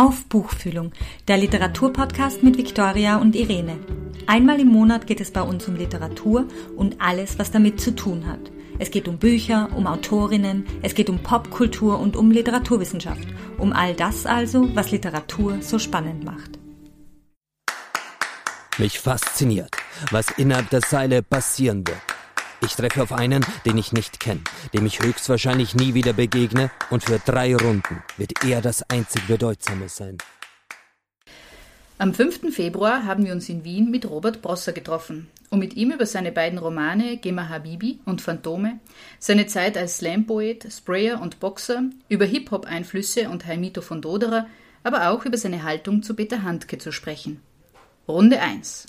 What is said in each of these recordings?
Auf Buchfühlung, der Literaturpodcast mit Viktoria und Irene. Einmal im Monat geht es bei uns um Literatur und alles, was damit zu tun hat. Es geht um Bücher, um Autorinnen, es geht um Popkultur und um Literaturwissenschaft. Um all das also, was Literatur so spannend macht. Mich fasziniert, was innerhalb der Seile passieren wird. Ich treffe auf einen, den ich nicht kenne, dem ich höchstwahrscheinlich nie wieder begegne, und für drei Runden wird er das einzig Bedeutsame sein. Am 5. Februar haben wir uns in Wien mit Robert Brosser getroffen, um mit ihm über seine beiden Romane Gema Habibi und Phantome, seine Zeit als Slam-Poet, Sprayer und Boxer, über Hip-Hop-Einflüsse und Heimito von Doderer, aber auch über seine Haltung zu Peter Handke zu sprechen. Runde 1.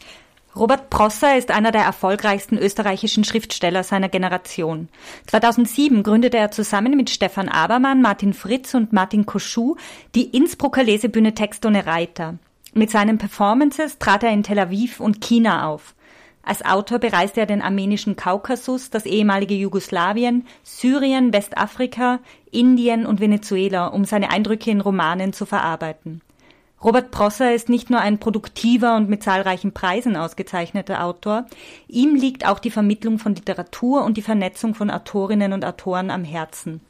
Robert Prosser ist einer der erfolgreichsten österreichischen Schriftsteller seiner Generation. 2007 gründete er zusammen mit Stefan Abermann, Martin Fritz und Martin Koschuh die Innsbrucker Lesebühne Text ohne Reiter. Mit seinen Performances trat er in Tel Aviv und China auf. Als Autor bereiste er den armenischen Kaukasus, das ehemalige Jugoslawien, Syrien, Westafrika, Indien und Venezuela, um seine Eindrücke in Romanen zu verarbeiten. Robert Prosser ist nicht nur ein produktiver und mit zahlreichen Preisen ausgezeichneter Autor, ihm liegt auch die Vermittlung von Literatur und die Vernetzung von Autorinnen und Autoren am Herzen.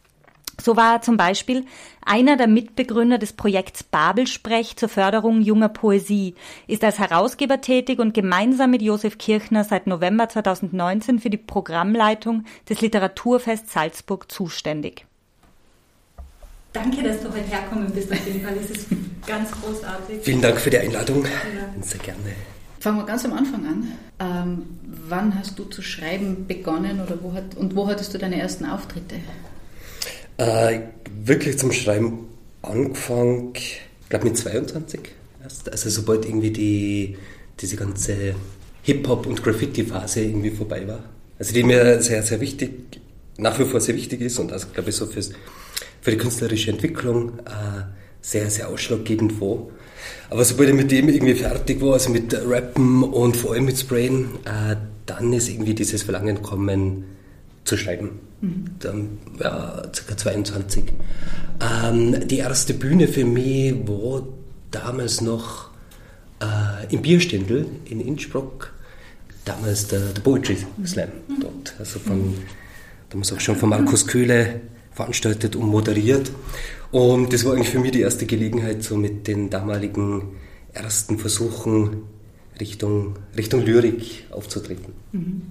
So war er zum Beispiel einer der Mitbegründer des Projekts Babelsprech zur Förderung junger Poesie, ist als Herausgeber tätig und gemeinsam mit Josef Kirchner seit November 2019 für die Programmleitung des Literaturfest Salzburg zuständig. Danke, dass du heute herkommen bist. Auf jeden Fall ist es ganz großartig. Vielen Dank für die Einladung. Ja. Sehr gerne. Fangen wir ganz am Anfang an. Ähm, wann hast du zu schreiben begonnen oder wo hat, und wo hattest du deine ersten Auftritte? Äh, wirklich zum Schreiben angefangen, ich glaube mit 22 erst. Also sobald irgendwie die, diese ganze Hip-Hop- und Graffiti-Phase irgendwie vorbei war. Also die mir sehr, sehr wichtig, nach wie vor sehr wichtig ist und also glaube ich so fürs für die künstlerische Entwicklung äh, sehr, sehr ausschlaggebend war. Aber sobald ich mit dem irgendwie fertig war, also mit Rappen und vor allem mit Sprayen, äh, dann ist irgendwie dieses Verlangen gekommen, zu schreiben. Mhm. Dann, ja, ca. 22. Ähm, die erste Bühne für mich war damals noch äh, im Bierständel in Innsbruck, damals der, der Poetry Slam mhm. dort. Also von, damals auch schon von Markus Köhle veranstaltet und moderiert. Und das war eigentlich für mich die erste Gelegenheit, so mit den damaligen ersten Versuchen Richtung, Richtung Lyrik aufzutreten. Mhm.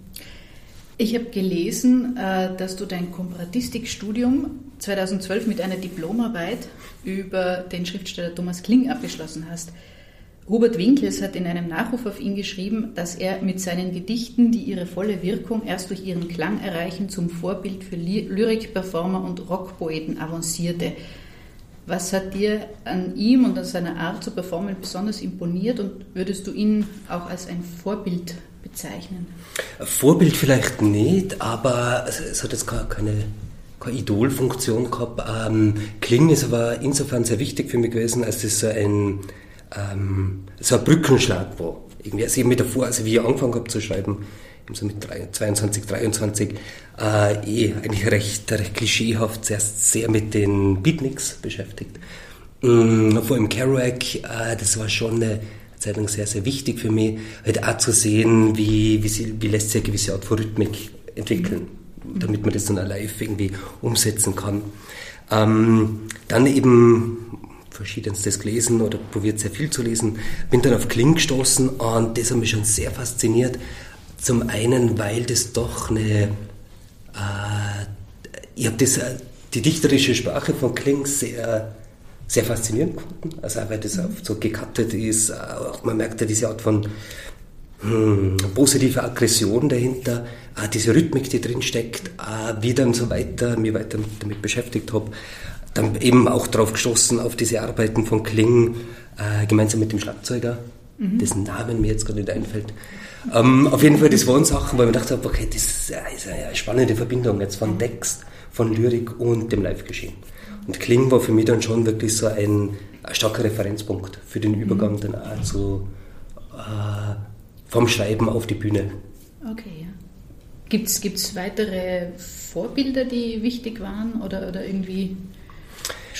Ich habe gelesen, äh, dass du dein Komparatistikstudium 2012 mit einer Diplomarbeit über den Schriftsteller Thomas Kling abgeschlossen hast. Hubert Winkels hat in einem Nachruf auf ihn geschrieben, dass er mit seinen Gedichten, die ihre volle Wirkung erst durch ihren Klang erreichen, zum Vorbild für Lyrikperformer und Rockpoeten avancierte. Was hat dir an ihm und an seiner Art zu performen besonders imponiert und würdest du ihn auch als ein Vorbild bezeichnen? Vorbild vielleicht nicht, aber es hat jetzt keine, keine Idolfunktion gehabt. Ähm, Kling ist aber insofern sehr wichtig für mich gewesen, als es so ein ähm, so ein Brückenschlag war. Irgendwie, also eben davor, also wie ich angefangen habe zu schreiben, so mit 22, 23, äh, eh eigentlich recht, recht klischeehaft, zuerst sehr mit den Beatniks beschäftigt. Ähm, vor allem Kerouac, äh, das war schon eine Zeit lang sehr, sehr wichtig für mich, halt auch zu sehen, wie, wie, sie, wie lässt sich eine gewisse Art von Rhythmik entwickeln, damit man das dann auch live irgendwie umsetzen kann. Ähm, dann eben verschiedenstes gelesen oder probiert sehr viel zu lesen. Bin dann auf Kling gestoßen und das hat mich schon sehr fasziniert. Zum einen, weil das doch eine, äh, ich habe das, äh, die dichterische Sprache von Kling sehr, sehr faszinierend gefunden. Also auch weil das oft so gekattet ist, auch man merkt ja diese Art von hm, positive Aggression dahinter, äh, diese Rhythmik, die drin steckt, äh, wie dann so weiter, mich weiter damit beschäftigt habe dann eben auch darauf gestoßen, auf diese Arbeiten von Kling, äh, gemeinsam mit dem Schlagzeuger, mhm. dessen Namen mir jetzt gerade nicht einfällt. Ähm, auf jeden Fall, das waren Sachen, weil man dachte, okay, das ist eine spannende Verbindung jetzt von Text, von Lyrik und dem Live-Geschehen. Und Kling war für mich dann schon wirklich so ein, ein starker Referenzpunkt für den Übergang mhm. dann auch zu, äh, vom Schreiben auf die Bühne. Okay, ja. Gibt es weitere Vorbilder, die wichtig waren oder, oder irgendwie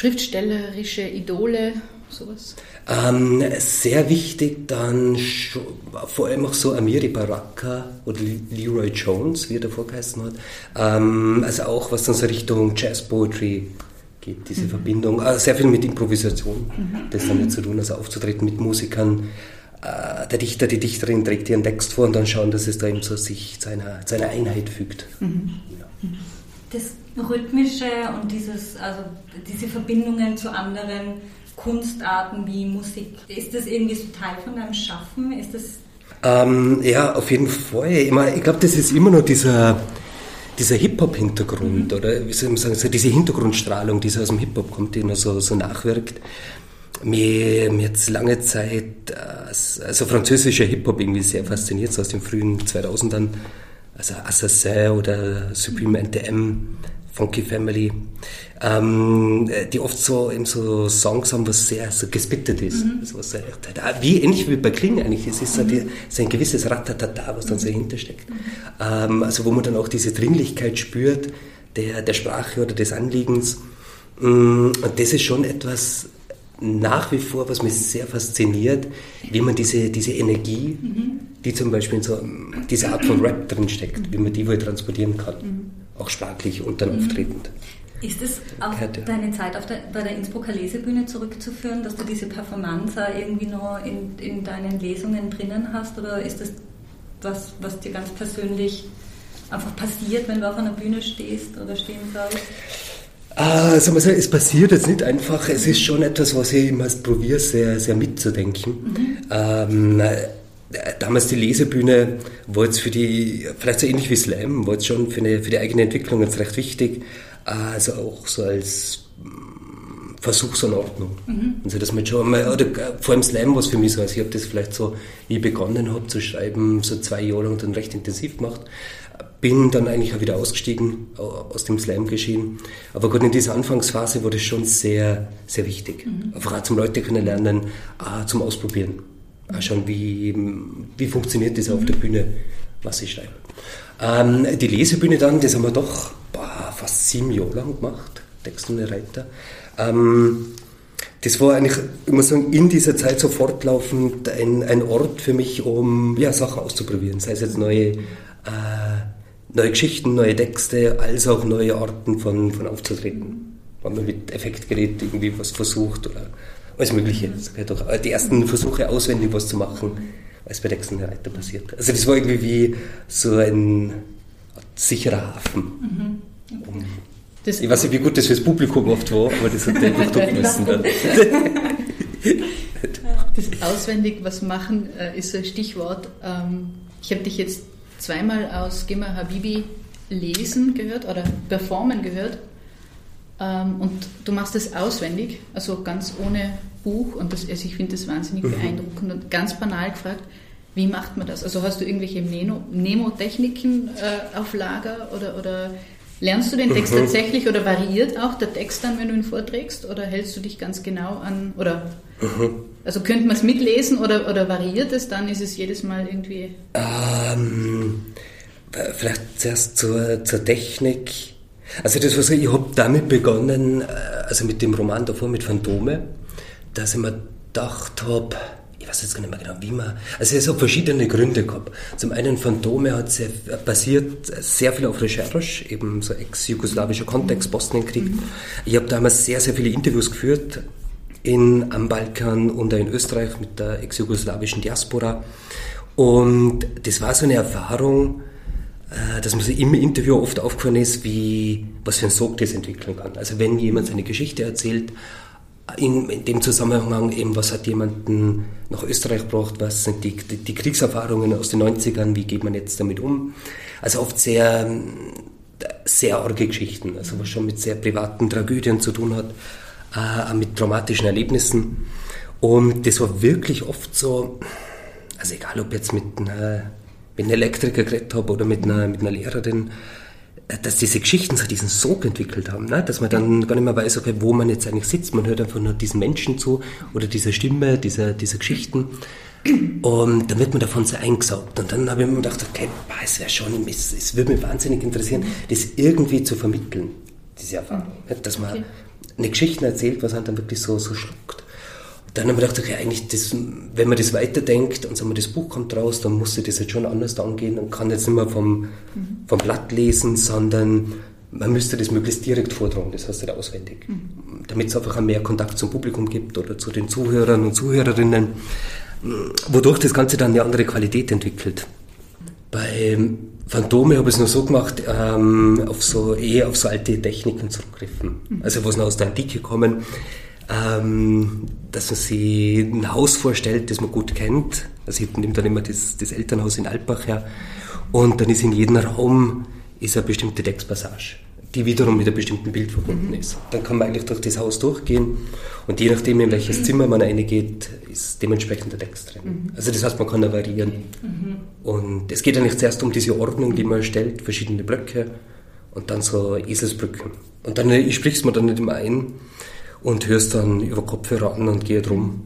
schriftstellerische Idole? sowas? Ähm, sehr wichtig dann vor allem auch so Amiri Baraka oder Leroy Jones, wie er davor geheißen hat. Ähm, also auch was dann so Richtung Jazz Poetry geht, diese mhm. Verbindung. Also sehr viel mit Improvisation, mhm. das damit zu tun, also aufzutreten mit Musikern. Äh, der Dichter, die Dichterin trägt ihren Text vor und dann schauen, dass es da eben so sich zu einer, zu einer Einheit fügt. Mhm. Ja. Das Rhythmische und dieses, also diese Verbindungen zu anderen Kunstarten wie Musik, ist das irgendwie so Teil von deinem Schaffen? Ist das ähm, ja, auf jeden Fall. Ich, ich glaube, das ist immer noch dieser, dieser Hip-Hop-Hintergrund, mhm. oder wie soll man sagen, so diese Hintergrundstrahlung, die so aus dem Hip-Hop kommt, die noch so, so nachwirkt. Mir, mir jetzt lange Zeit, äh, also französischer Hip-Hop irgendwie sehr fasziniert, so aus den frühen 2000ern, also Assassin oder Supreme NTM, Funky Family, ähm, die oft so, eben so Songs haben, was sehr so gespittet ist. Mhm. Also was sehr, wie ähnlich wie bei Kling eigentlich. Es ist so, die, so ein gewisses Ratatata, was dann so dahinter steckt. Mhm. Ähm, also wo man dann auch diese Dringlichkeit spürt der, der Sprache oder des Anliegens. Mm, und das ist schon etwas nach wie vor, was mich sehr fasziniert, wie man diese, diese Energie, mhm. die zum Beispiel in so dieser Art von Rap drinsteckt, wie man die wohl transportieren kann. Auch sprachlich und dann mhm. auftretend. Ist es auf deine Zeit auf der, bei der Innsbrucker Lesebühne zurückzuführen, dass du diese Performance irgendwie noch in, in deinen Lesungen drinnen hast? Oder ist das was, was dir ganz persönlich einfach passiert, wenn du auf einer Bühne stehst oder stehen sollst? Ah, sagen wir so, es passiert jetzt nicht einfach. Es ist schon etwas, was ich immer probiere, sehr, sehr mitzudenken. Mhm. Ähm, damals die Lesebühne war jetzt für die, vielleicht so ähnlich wie Slam, war jetzt schon für, eine, für die eigene Entwicklung jetzt recht wichtig. Also auch so als mm, Versuchsanordnung. Mhm. Also dass man schon mal, oder vor allem Slam war es für mich so, also ich habe das vielleicht so, wie ich begonnen habe zu schreiben, so zwei Jahre lang dann recht intensiv gemacht. Bin dann eigentlich auch wieder ausgestiegen aus dem Slam geschehen. Aber gerade in dieser Anfangsphase war das schon sehr, sehr wichtig. Mhm. Einfach auch zum Leute kennenlernen, auch zum Ausprobieren. Auch schon, wie, wie funktioniert das auf der Bühne, was ich schreibe. Ähm, die Lesebühne dann, das haben wir doch boah, fast sieben Jahre lang gemacht, Text und Reiter. Ähm, das war eigentlich, ich muss sagen, in dieser Zeit so fortlaufend ein, ein Ort für mich, um ja, Sachen auszuprobieren. Sei es jetzt neue, äh, neue Geschichten, neue Texte, als auch neue Arten von, von aufzutreten. Wenn man mit Effektgerät irgendwie was versucht oder alles Mögliche. Die ersten Versuche auswendig was zu machen als bei Dexter Reiter passiert. Also das war irgendwie wie so ein sicherer Hafen. Mhm. Okay. ich weiß nicht, wie gut das fürs Publikum oft war, aber das hat der einfach müssen. Dann. das auswendig was machen äh, ist so ein Stichwort. Ähm, ich habe dich jetzt zweimal aus Gema Habibi lesen gehört oder performen gehört. Ähm, und du machst das auswendig, also ganz ohne Buch. Und das, also ich finde das wahnsinnig mhm. beeindruckend und ganz banal gefragt, wie macht man das? Also hast du irgendwelche Mnemotechniken äh, auf Lager oder, oder lernst du den Text mhm. tatsächlich oder variiert auch der Text dann, wenn du ihn vorträgst oder hältst du dich ganz genau an oder mhm. also könnte man es mitlesen oder, oder variiert es dann? Ist es jedes Mal irgendwie? Ähm, vielleicht zuerst zur, zur Technik. Also das was ich, ich habe damit begonnen, äh, also mit dem Roman davor mit Phantome, dass ich mir gedacht habe, ich weiß jetzt gar nicht mehr genau, wie man, also es hat verschiedene Gründe gehabt. Zum einen Phantome hat sehr, basiert sehr viel auf Recherche, eben so ex-jugoslawischer Kontext, Bosnienkrieg. Mhm. Ich habe damals sehr, sehr viele Interviews geführt in, am Balkan und in Österreich mit der ex-jugoslawischen Diaspora. Und das war so eine Erfahrung, äh, dass mir so im Interview oft aufgefallen ist, wie, was für ein Sog das entwickeln kann. Also wenn jemand seine Geschichte erzählt, in, dem Zusammenhang eben, was hat jemanden nach Österreich gebracht, was sind die, die, Kriegserfahrungen aus den 90ern, wie geht man jetzt damit um? Also oft sehr, sehr arge Geschichten, also was schon mit sehr privaten Tragödien zu tun hat, äh, mit traumatischen Erlebnissen. Und das war wirklich oft so, also egal ob jetzt mit einer, mit einem Elektriker geredet habe oder mit einer, mit einer Lehrerin, dass diese Geschichten so diesen Sog entwickelt haben, ne? dass man dann gar nicht mehr weiß, okay, wo man jetzt eigentlich sitzt. Man hört einfach nur diesen Menschen zu oder dieser Stimme, dieser, dieser Geschichten. Und dann wird man davon sehr eingesaugt. Und dann habe ich mir gedacht, okay, es wäre schon, es, es würde mich wahnsinnig interessieren, das irgendwie zu vermitteln, diese Erfahrung. Dass man eine Geschichte erzählt, was einen dann wirklich so, so schluckt. Dann haben wir gedacht, okay, eigentlich, das, wenn man das weiterdenkt und sagen wir, das Buch kommt raus, dann muss ich das jetzt schon anders angehen und kann jetzt nicht mehr vom, mhm. vom Blatt lesen, sondern man müsste das möglichst direkt vortragen, das heißt nicht auswendig, mhm. damit es einfach mehr Kontakt zum Publikum gibt oder zu den Zuhörern und Zuhörerinnen, wodurch das Ganze dann eine andere Qualität entwickelt. Bei Phantome habe ich es nur so gemacht, ähm, auf so, eher auf so alte Techniken zurückgriffen. Mhm. Also was noch aus der Antike kommen, ähm, dass man sich ein Haus vorstellt, das man gut kennt. Also ich nehme dann immer das, das Elternhaus in Altbach her. Und dann ist in jedem Raum ist eine bestimmte Textpassage, die wiederum mit einem bestimmten Bild verbunden mhm. ist. Dann kann man eigentlich durch das Haus durchgehen und je nachdem, in welches Zimmer man reingeht, ist dementsprechend der Text drin. Mhm. Also das heißt, man kann da variieren. Mhm. Und es geht eigentlich zuerst um diese Ordnung, die man erstellt, verschiedene Blöcke und dann so Eselsbrücken. Und dann ich sprich's mir dann nicht immer ein und hörst dann über Kopfhörer an und gehe drum.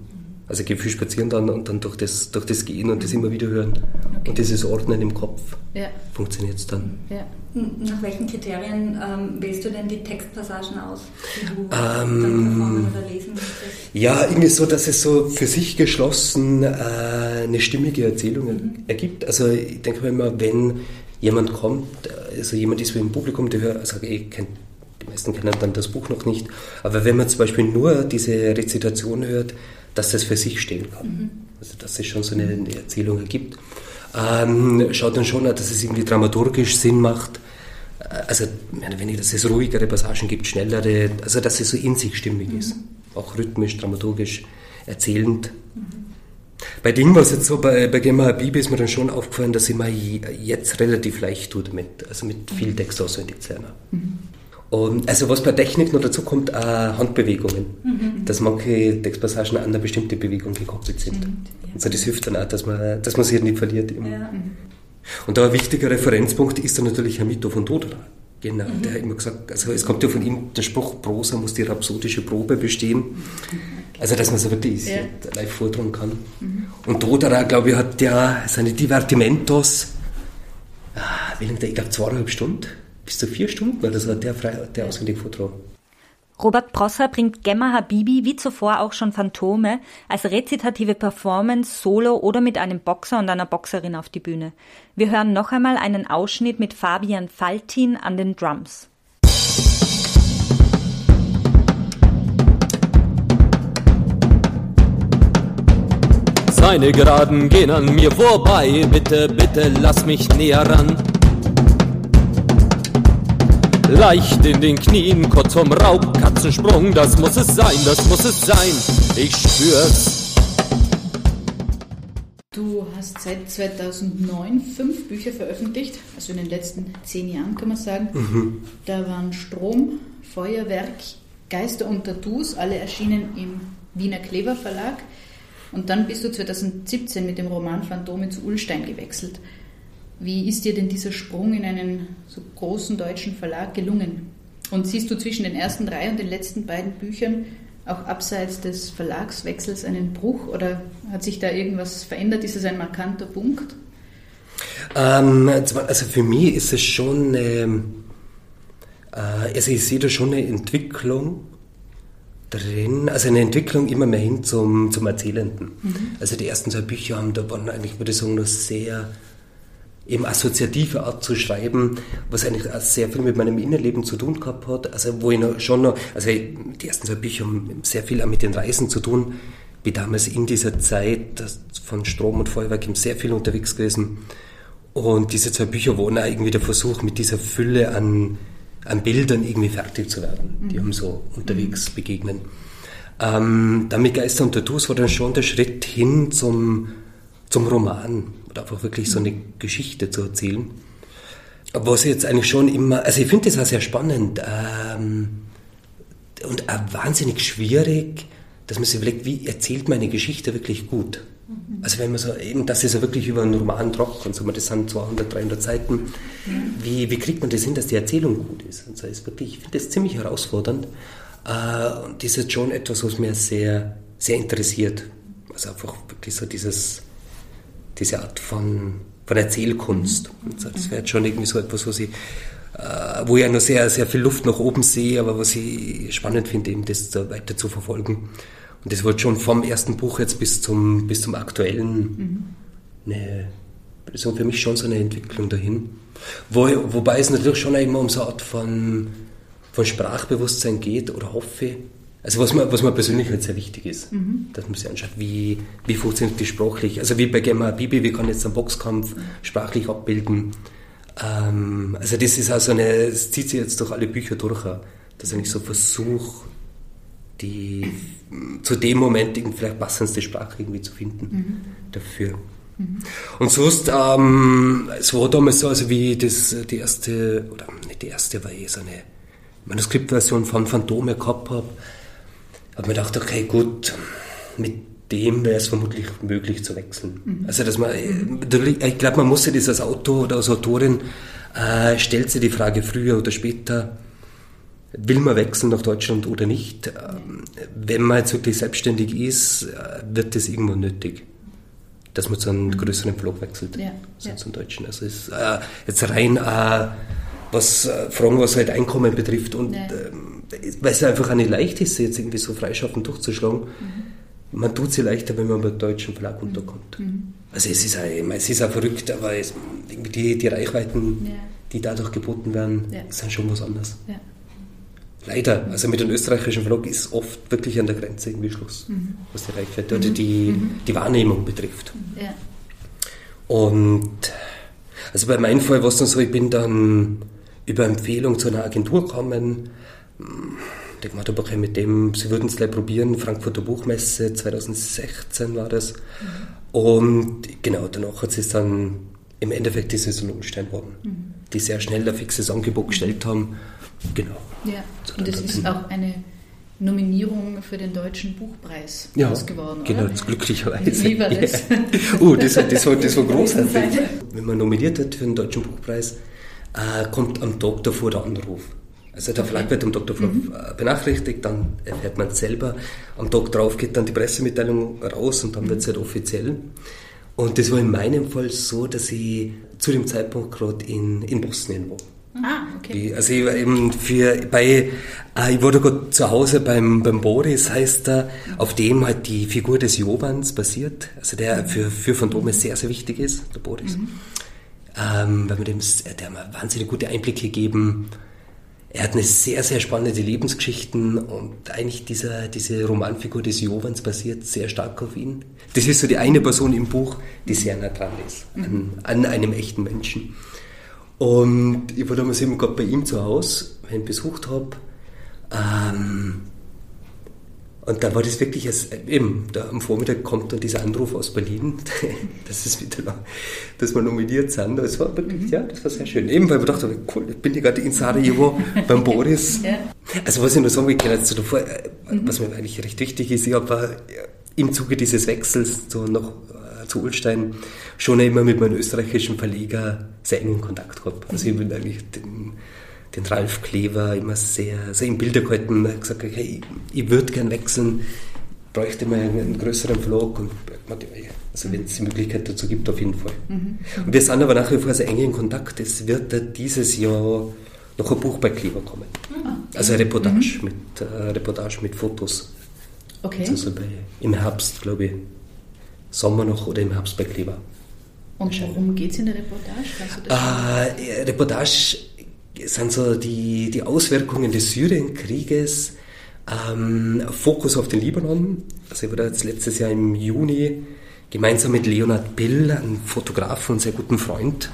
Also ich gehe viel spazieren dann und dann durch das, durch das Gehen und das immer wieder hören okay. und dieses Ordnen im Kopf ja. funktioniert es dann. Ja. Nach welchen Kriterien ähm, wählst du denn die Textpassagen aus, die du ähm, oder lesen möchtest? Ja, irgendwie so, dass es so für sich geschlossen äh, eine stimmige Erzählung mhm. ergibt. Also ich denke mir immer, wenn jemand kommt, also jemand ist wie im Publikum, der hört, also ich kenne die meisten kennen dann das Buch noch nicht. Aber wenn man zum Beispiel nur diese Rezitation hört, dass das für sich stehen kann. Mhm. Also dass es schon so eine, eine Erzählung ergibt. Ähm, schaut dann schon, dass es irgendwie dramaturgisch Sinn macht. Äh, also, wenn ich, dass es ruhigere Passagen gibt, schnellere, also dass es so in sich stimmig mhm. ist. Auch rhythmisch, dramaturgisch, erzählend. Mhm. Bei Ding war es jetzt so, bei, bei Gemma Bibi ist mir dann schon aufgefallen, dass ich mir jetzt relativ leicht tue damit, also mit viel. Text auswendig lernen. Mhm. Und also was bei Technik noch dazu kommt, äh, Handbewegungen. Mhm. Dass manche Textpassagen an eine bestimmte Bewegung gekoppelt sind. Mhm, ja. Also das hilft dann auch, dass man, dass man sich nicht verliert. Ja. Mhm. Und da ein wichtiger Referenzpunkt ist dann natürlich Hamito von Dodra. Genau, mhm. der hat immer gesagt, also es kommt ja von ihm der Spruch, Prosa muss die rhapsodische Probe bestehen. Also dass man so wirklich ja. live vortragen kann. Mhm. Und Dodra, glaube ich, hat ja seine Divertimentos, ah, wie lange, ich glaube zweieinhalb Stunden bis zu vier Stunden, weil das war der, frei, der auswendig Vortrag. Robert Prosser bringt Gemma Habibi wie zuvor auch schon Phantome als rezitative Performance solo oder mit einem Boxer und einer Boxerin auf die Bühne. Wir hören noch einmal einen Ausschnitt mit Fabian Faltin an den Drums. Seine Geraden gehen an mir vorbei, bitte, bitte lass mich näher ran leicht in den Knien, kurz vom Raubkatzensprung. Das muss es sein, das muss es sein. Ich spür's. Du hast seit 2009 fünf Bücher veröffentlicht, also in den letzten zehn Jahren kann man sagen. Mhm. Da waren Strom, Feuerwerk, Geister und Tattoos, alle erschienen im Wiener Kleber Verlag. Und dann bist du 2017 mit dem Roman Phantome zu Ullstein gewechselt. Wie ist dir denn dieser Sprung in einen so großen deutschen Verlag gelungen? Und siehst du zwischen den ersten drei und den letzten beiden Büchern auch abseits des Verlagswechsels einen Bruch oder hat sich da irgendwas verändert? Ist es ein markanter Punkt? Ähm, also für mich ist es schon, eine, äh, also ich sehe da schon eine Entwicklung drin, also eine Entwicklung immer mehr hin zum, zum Erzählenden. Mhm. Also die ersten zwei Bücher haben, da waren eigentlich, würde ich sagen, noch sehr eben assoziative Art zu schreiben, was eigentlich auch sehr viel mit meinem Innenleben zu tun gehabt hat. Also wo ich noch schon noch, also die ersten zwei Bücher haben sehr viel auch mit den Reisen zu tun, wie damals in dieser Zeit von Strom und Feuerwerk eben sehr viel unterwegs gewesen. Und diese zwei Bücher waren auch irgendwie der Versuch, mit dieser Fülle an, an Bildern irgendwie fertig zu werden, die mhm. haben so unterwegs mhm. begegnen. Ähm, dann mit Geister und Tattoos war dann schon der Schritt hin zum, zum Roman und einfach wirklich so eine Geschichte zu erzählen. Was jetzt eigentlich schon immer, also ich finde das auch sehr spannend ähm, und auch wahnsinnig schwierig, dass man sich überlegt, wie erzählt man eine Geschichte wirklich gut. Mhm. Also wenn man so, eben, das ist ja wirklich über einen Roman und so, das sind 200, 300 Seiten. Wie, wie kriegt man das hin, dass die Erzählung gut ist? Und so ist wirklich, ich finde das ziemlich herausfordernd. Äh, und das ist schon etwas, was mir sehr, sehr interessiert. Also einfach wirklich so dieses, diese Art von, von Erzählkunst. Also das wäre schon irgendwie so etwas, was ich, äh, wo ich ja noch sehr, sehr viel Luft nach oben sehe, aber was ich spannend finde, eben das weiter zu verfolgen. Und das wird schon vom ersten Buch jetzt bis zum, bis zum aktuellen mhm. eine, so für mich schon so eine Entwicklung dahin. Wo, wobei es natürlich schon immer um so eine Art von, von Sprachbewusstsein geht oder hoffe. Also was mir, was mir persönlich halt sehr wichtig ist, mhm. dass man sich anschaut, wie, wie funktioniert die sprachlich. Also wie bei Gemma Bibi, wie kann jetzt einen Boxkampf sprachlich abbilden. Ähm, also das ist auch so eine, es zieht sich jetzt durch alle Bücher durch, dass ich so versuche, die zu dem Moment vielleicht passendste Sprache irgendwie zu finden mhm. dafür. Mhm. Und sonst, ähm, es war damals so, also wie das, die erste, oder nicht die erste, war eh so eine Manuskriptversion von Phantome gehabt habe, habe mir gedacht, okay, gut, mit dem wäre es vermutlich möglich zu wechseln. Mhm. Also, dass man, ich glaube, man muss sich das als Autor oder als Autorin, äh, stellt sich die Frage früher oder später, will man wechseln nach Deutschland oder nicht? Ähm, wenn man jetzt wirklich selbstständig ist, äh, wird das irgendwann nötig, dass man zu einem mhm. größeren Blog wechselt, ja, so ja. zum Deutschen. Also ist äh, jetzt rein äh, was äh, Fragen, was halt Einkommen betrifft und ja. ähm, weil es einfach auch nicht leicht ist, jetzt irgendwie so freischaffend durchzuschlagen. Mhm. Man tut sie leichter, wenn man beim deutschen Verlag mhm. unterkommt. Mhm. Also es ist, auch, es ist auch verrückt, aber es, die, die Reichweiten, die dadurch geboten werden, sind schon was anderes. Leider, also mit dem österreichischen Vlog ist oft wirklich an der Grenze irgendwie Schluss, mhm. was die Reichweite oder die, mhm. die Wahrnehmung betrifft. Ja. Und also bei meinem Fall war es dann so, ich bin dann über Empfehlung zu einer Agentur gekommen, die gemacht habe, okay, mit dem, sie würden es gleich probieren, Frankfurter Buchmesse 2016 war das. Mhm. Und genau, danach hat es dann im Endeffekt die Saison Lohnstein geworden, mhm. die sehr schnell ein fixes Angebot gestellt haben Genau. Ja, und es ist auch eine Nominierung für den Deutschen Buchpreis ja, geworden, genau, das glücklicherweise. Wie war das? Ja. Oh, das, das, war, das war großartig. Wenn man nominiert wird für den Deutschen Buchpreis, äh, kommt am Tag davor der Anruf. Also der Verlag wird am davor mhm. Äh, benachrichtigt, dann erfährt man es selber. Am Tag drauf geht dann die Pressemitteilung raus und dann wird es halt offiziell. Und das war in meinem Fall so, dass ich zu dem Zeitpunkt gerade in, in Bosnien war. Ah, okay. Also ich war eben für, bei, äh, ich war da gerade zu Hause beim, beim Boris, heißt er, auf dem halt die Figur des Jovans basiert, also der für, für Phantome sehr, sehr wichtig ist, der Boris. Mhm. Ähm, weil man dem, der hat mir wahnsinnig gute Einblicke gegeben. Er hat eine sehr, sehr spannende Lebensgeschichten und eigentlich dieser, diese Romanfigur des Jovans basiert sehr stark auf ihn. Das ist so die eine Person im Buch, die sehr nah dran ist, an, an einem echten Menschen. Und ich war damals eben gerade bei ihm zu Hause, wenn ich ihn besucht habe. Ähm, und da war das wirklich, als, eben, da am Vormittag kommt dann dieser Anruf aus Berlin, dass, es wieder, dass wir nominiert sind. Das war wirklich, mhm. ja, das war sehr schön. Eben, weil ich dachte, cool, ich bin ja gerade in Sarajevo beim Boris. Ja. Also was ich nur sagen will, also davor, äh, mhm. was mir eigentlich recht wichtig ist, ich habe im Zuge dieses Wechsels so noch zu Ulstein schon immer mit meinem österreichischen Verleger sehr engen Kontakt gehabt. Also ich bin eigentlich den, den Ralf Klever immer sehr, sehr im Bilder gehalten. Er hat gesagt, hey, ich, würde gern wechseln, bräuchte mal einen größeren Vlog und also wenn es die Möglichkeit dazu gibt, auf jeden Fall. Mhm. Und wir sind aber nach wie vor sehr eng in Kontakt. Es wird dieses Jahr noch ein Buch bei Klever kommen. Mhm. Also eine Reportage, mhm. mit, äh, Reportage mit Fotos. Okay. Also bei, im Herbst, glaube ich. Sommer noch oder im Herbst bei Kleber. Und worum geht es in der Reportage? Äh, Reportage sind so die, die Auswirkungen des Syrienkrieges, ähm, Fokus auf den Libanon. Also ich war da jetzt letztes Jahr im Juni gemeinsam mit Leonard Bill, einem Fotografen und sehr guten Freund,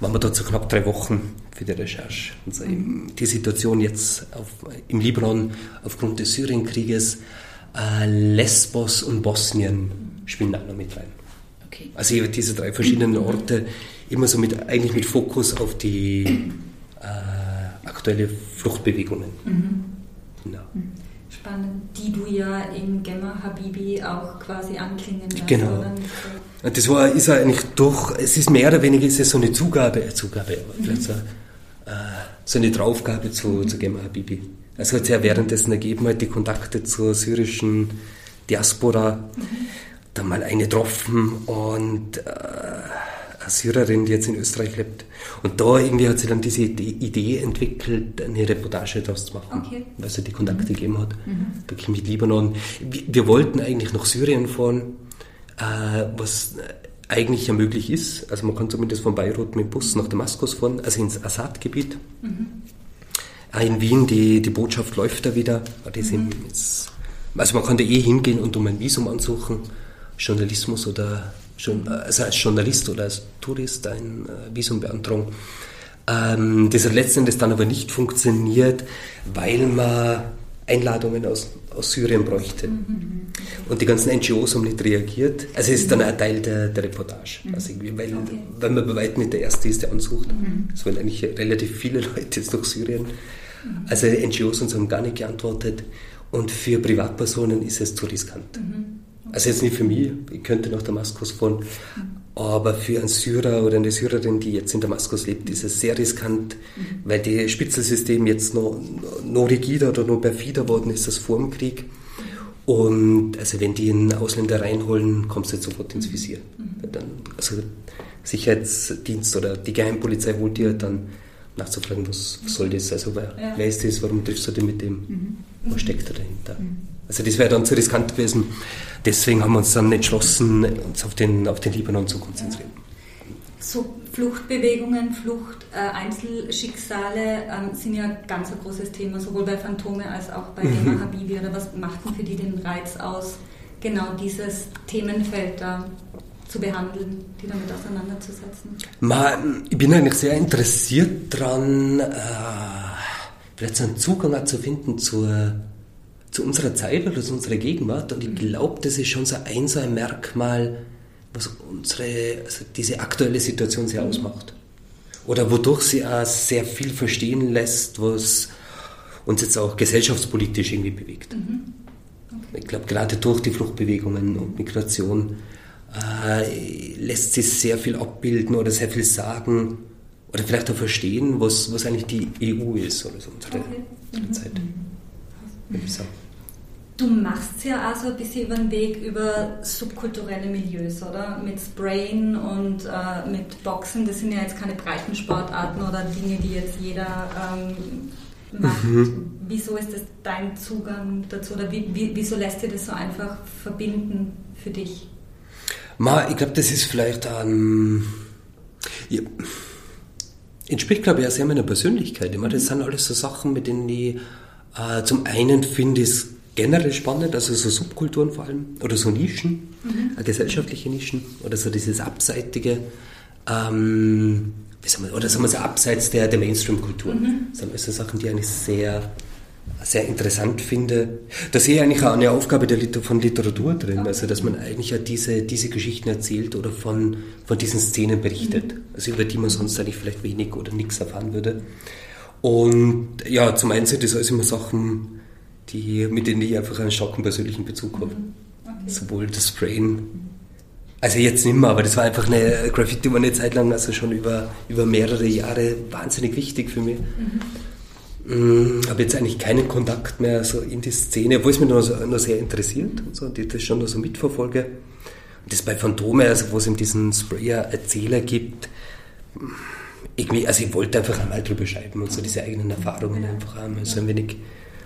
waren wir dort so knapp drei Wochen für die Recherche. Also die Situation jetzt auf, im Libanon aufgrund des Syrienkrieges, äh, Lesbos und Bosnien spielen da noch mit rein. Okay. Also diese drei verschiedenen Orte immer so mit, eigentlich mit Fokus auf die äh, aktuelle Fluchtbewegungen. Mhm. Genau. Mhm. Spannend, die du ja in Gemma Habibi auch quasi anklingen lässt. Genau. Das war, ist eigentlich doch, es ist mehr oder weniger ist es so eine Zugabe, Zugabe, mhm. vielleicht so, äh, so eine Draufgabe zu, mhm. zu Gemma Habibi. Also hat es ja währenddessen ergeben, halt die Kontakte zur syrischen Diaspora. Mhm dann mal eine getroffen und äh, Syrerin, die jetzt in Österreich lebt. Und da irgendwie hat sie dann diese Idee entwickelt, eine Reportage daraus zu machen, okay. weil sie die Kontakte mhm. gegeben hat, mhm. wirklich mit Libanon. Wir, wollten eigentlich nach Syrien fahren, äh, was eigentlich ja möglich ist. Also man kann zumindest von Beirut mit dem Bus nach Damaskus fahren, also ins Assad-Gebiet. Mhm. In Wien, die, die Botschaft läuft da wieder. Mhm. also man kann da eh hingehen und um ein Visum ansuchen, Journalismus oder also als Journalist oder als Tourist ein äh, Visum beantragen. Ähm, das hat letztendlich dann aber nicht funktioniert, weil man Einladungen aus, aus Syrien bräuchte. Mhm. Und die ganzen NGOs haben nicht reagiert. Also es ist dann ein Teil der, der Reportage. Mhm. Also weil, okay. weil man bei weitem nicht der Erste ist, der ansucht. Mhm. Es wollen eigentlich relativ viele Leute jetzt durch Syrien. Mhm. Also NGOs uns haben gar nicht geantwortet. Und für Privatpersonen ist es zu riskant. Mhm. Also jetzt nicht für mich, ich könnte nach Damaskus fahren, aber für einen Syrer oder eine Syrerin, die jetzt in Damaskus lebt, ist es sehr riskant, weil das Spitzelsystem jetzt noch, noch rigider oder noch perfider worden ist als vor dem Krieg. Und also wenn die einen Ausländer reinholen, kommst du jetzt sofort ins Visier. Mhm. Dann, also Sicherheitsdienst oder die Geheimpolizei holt dir dann nachzufragen, was, was soll das, also wer, ja. wer ist das, warum triffst du dich mit dem, mhm. was steckt da dahinter. Mhm. Also das wäre dann zu riskant gewesen. Deswegen haben wir uns dann entschlossen, uns auf den, auf den Libanon zu konzentrieren. So Fluchtbewegungen, Flucht, äh, Einzelschicksale ähm, sind ja ganz ein großes Thema, sowohl bei Phantome als auch bei mhm. Dema Habibi. Oder was macht denn für die den Reiz aus, genau dieses Themenfeld da zu behandeln, die damit auseinanderzusetzen? Man, ich bin eigentlich sehr interessiert daran, äh, vielleicht so einen Zugang zu finden zur zu unserer Zeit oder zu unserer Gegenwart. Und ich glaube, das ist schon so ein, so ein Merkmal, was unsere, also diese aktuelle Situation sehr ausmacht. Oder wodurch sie auch sehr viel verstehen lässt, was uns jetzt auch gesellschaftspolitisch irgendwie bewegt. Mhm. Okay. Ich glaube, gerade durch die Fluchtbewegungen und Migration äh, lässt sich sehr viel abbilden oder sehr viel sagen oder vielleicht auch verstehen, was, was eigentlich die EU ist oder so unsere okay. mhm. Zeit. Mhm. Du machst ja auch so ein bisschen über den Weg über subkulturelle Milieus, oder? Mit Sprayen und äh, mit Boxen, das sind ja jetzt keine breiten Sportarten oder Dinge, die jetzt jeder ähm, macht. Mhm. Wieso ist das dein Zugang dazu oder wie, wie, wieso lässt dir das so einfach verbinden für dich? Ma, ich glaube, das ist vielleicht ein. Ja, entspricht, glaube ich, auch sehr meiner Persönlichkeit. Ich meine, das sind alles so Sachen, mit denen ich äh, zum einen finde, es generell spannend, also so Subkulturen vor allem, oder so Nischen, mhm. Äh, gesellschaftliche Nischen, oder so dieses Abseitige, ähm, wie soll man, oder sagen wir so abseits der, der Mainstream-Kultur. Mhm. Das sind also Sachen, die ich eigentlich sehr, sehr interessant finde. Da sehe ich eigentlich auch eine Aufgabe der Liter von Literatur drin, also dass man eigentlich ja diese, diese Geschichten erzählt oder von, von diesen Szenen berichtet, mhm. also über die man sonst eigentlich vielleicht wenig oder nichts erfahren würde. Und ja, zum einen sind das alles immer Sachen, die, mit denen ich einfach einen starken persönlichen Bezug habe. Mhm. Okay. Sowohl das Sprayen, also jetzt nicht mehr, aber das war einfach eine Graffiti war eine Zeit lang, also schon über, über mehrere Jahre wahnsinnig wichtig für mich. Mhm. Mm, habe jetzt eigentlich keinen Kontakt mehr so in die Szene, obwohl es mich noch, noch sehr interessiert und so, die das schon noch so mitverfolge. Und das bei Phantome, also wo es eben diesen Sprayer-Erzähler gibt, irgendwie, also ich wollte einfach einmal drüber schreiben und so diese eigenen Erfahrungen einfach einmal so ein wenig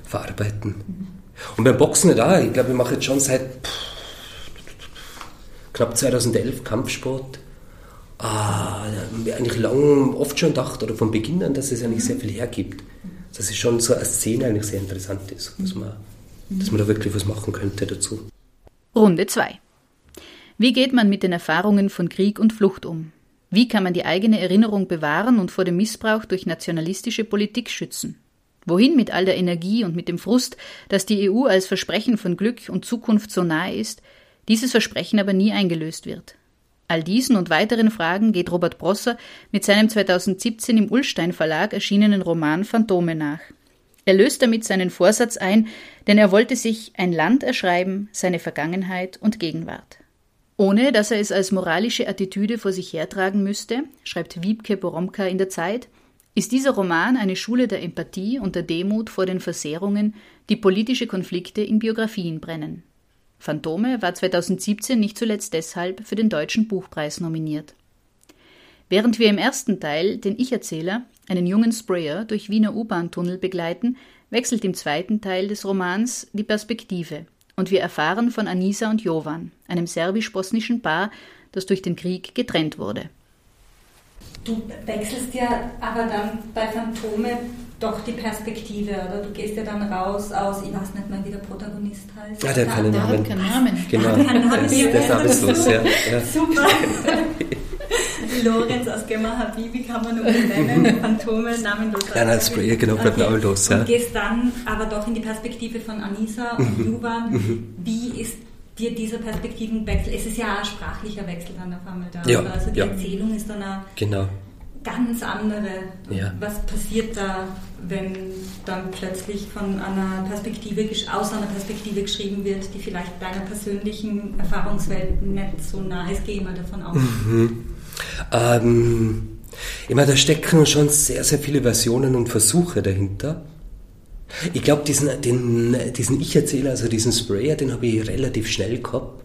verarbeiten. Und beim Boxen da, ich glaube, ich mache jetzt schon seit knapp 2011 Kampfsport. Ah, eigentlich lang, oft schon gedacht, oder von Beginn an, dass es eigentlich sehr viel hergibt. Dass es schon so eine Szene eigentlich sehr interessant ist, dass man, dass man da wirklich was machen könnte dazu. Runde 2. Wie geht man mit den Erfahrungen von Krieg und Flucht um? Wie kann man die eigene Erinnerung bewahren und vor dem Missbrauch durch nationalistische Politik schützen? Wohin mit all der Energie und mit dem Frust, dass die EU als Versprechen von Glück und Zukunft so nahe ist, dieses Versprechen aber nie eingelöst wird? All diesen und weiteren Fragen geht Robert Brosser mit seinem 2017 im Ullstein Verlag erschienenen Roman Phantome nach. Er löst damit seinen Vorsatz ein, denn er wollte sich ein Land erschreiben, seine Vergangenheit und Gegenwart. Ohne dass er es als moralische Attitüde vor sich hertragen müsste, schreibt Wiebke Boromka in der Zeit, ist dieser Roman eine Schule der Empathie und der Demut vor den Versehrungen, die politische Konflikte in Biografien brennen. Phantome war 2017 nicht zuletzt deshalb für den Deutschen Buchpreis nominiert. Während wir im ersten Teil den Ich-Erzähler, einen jungen Sprayer, durch Wiener U-Bahn-Tunnel begleiten, wechselt im zweiten Teil des Romans die Perspektive und wir erfahren von Anisa und Jovan, einem serbisch-bosnischen Paar, das durch den Krieg getrennt wurde. Du wechselst ja aber dann bei Phantome doch die Perspektive, oder? Du gehst ja dann raus aus, ich weiß nicht mehr, wie der Protagonist heißt. Ja, der hat keinen Namen. Keinen Namen. Genau. Keinen Namen. Der ist namenlos, ja. ja. Super. Lorenz aus Gemma Habibi kann man nur benennen, Phantome, namenlos. Ja, nein, Sprayer, genau, bleibt Okay. namenlos, ja. Und gehst dann aber doch in die Perspektive von Anisa und Mhm. Juvan. Wie ist dir dieser Perspektivenwechsel? Es ist ja auch ein sprachlicher Wechsel dann auf einmal da. Ja? Also die ja. Erzählung ist dann auch Genau. Ganz andere. Ja. Was passiert da, wenn dann plötzlich von einer Perspektive, aus einer Perspektive geschrieben wird, die vielleicht deiner persönlichen Erfahrungswelt nicht so nah ist? Geh ich mal davon aus. Mhm. Ähm, ich meine, da stecken schon sehr, sehr viele Versionen und Versuche dahinter. Ich glaube, diesen, den, diesen Ich-Erzähler, also diesen Sprayer, den habe ich relativ schnell gehabt.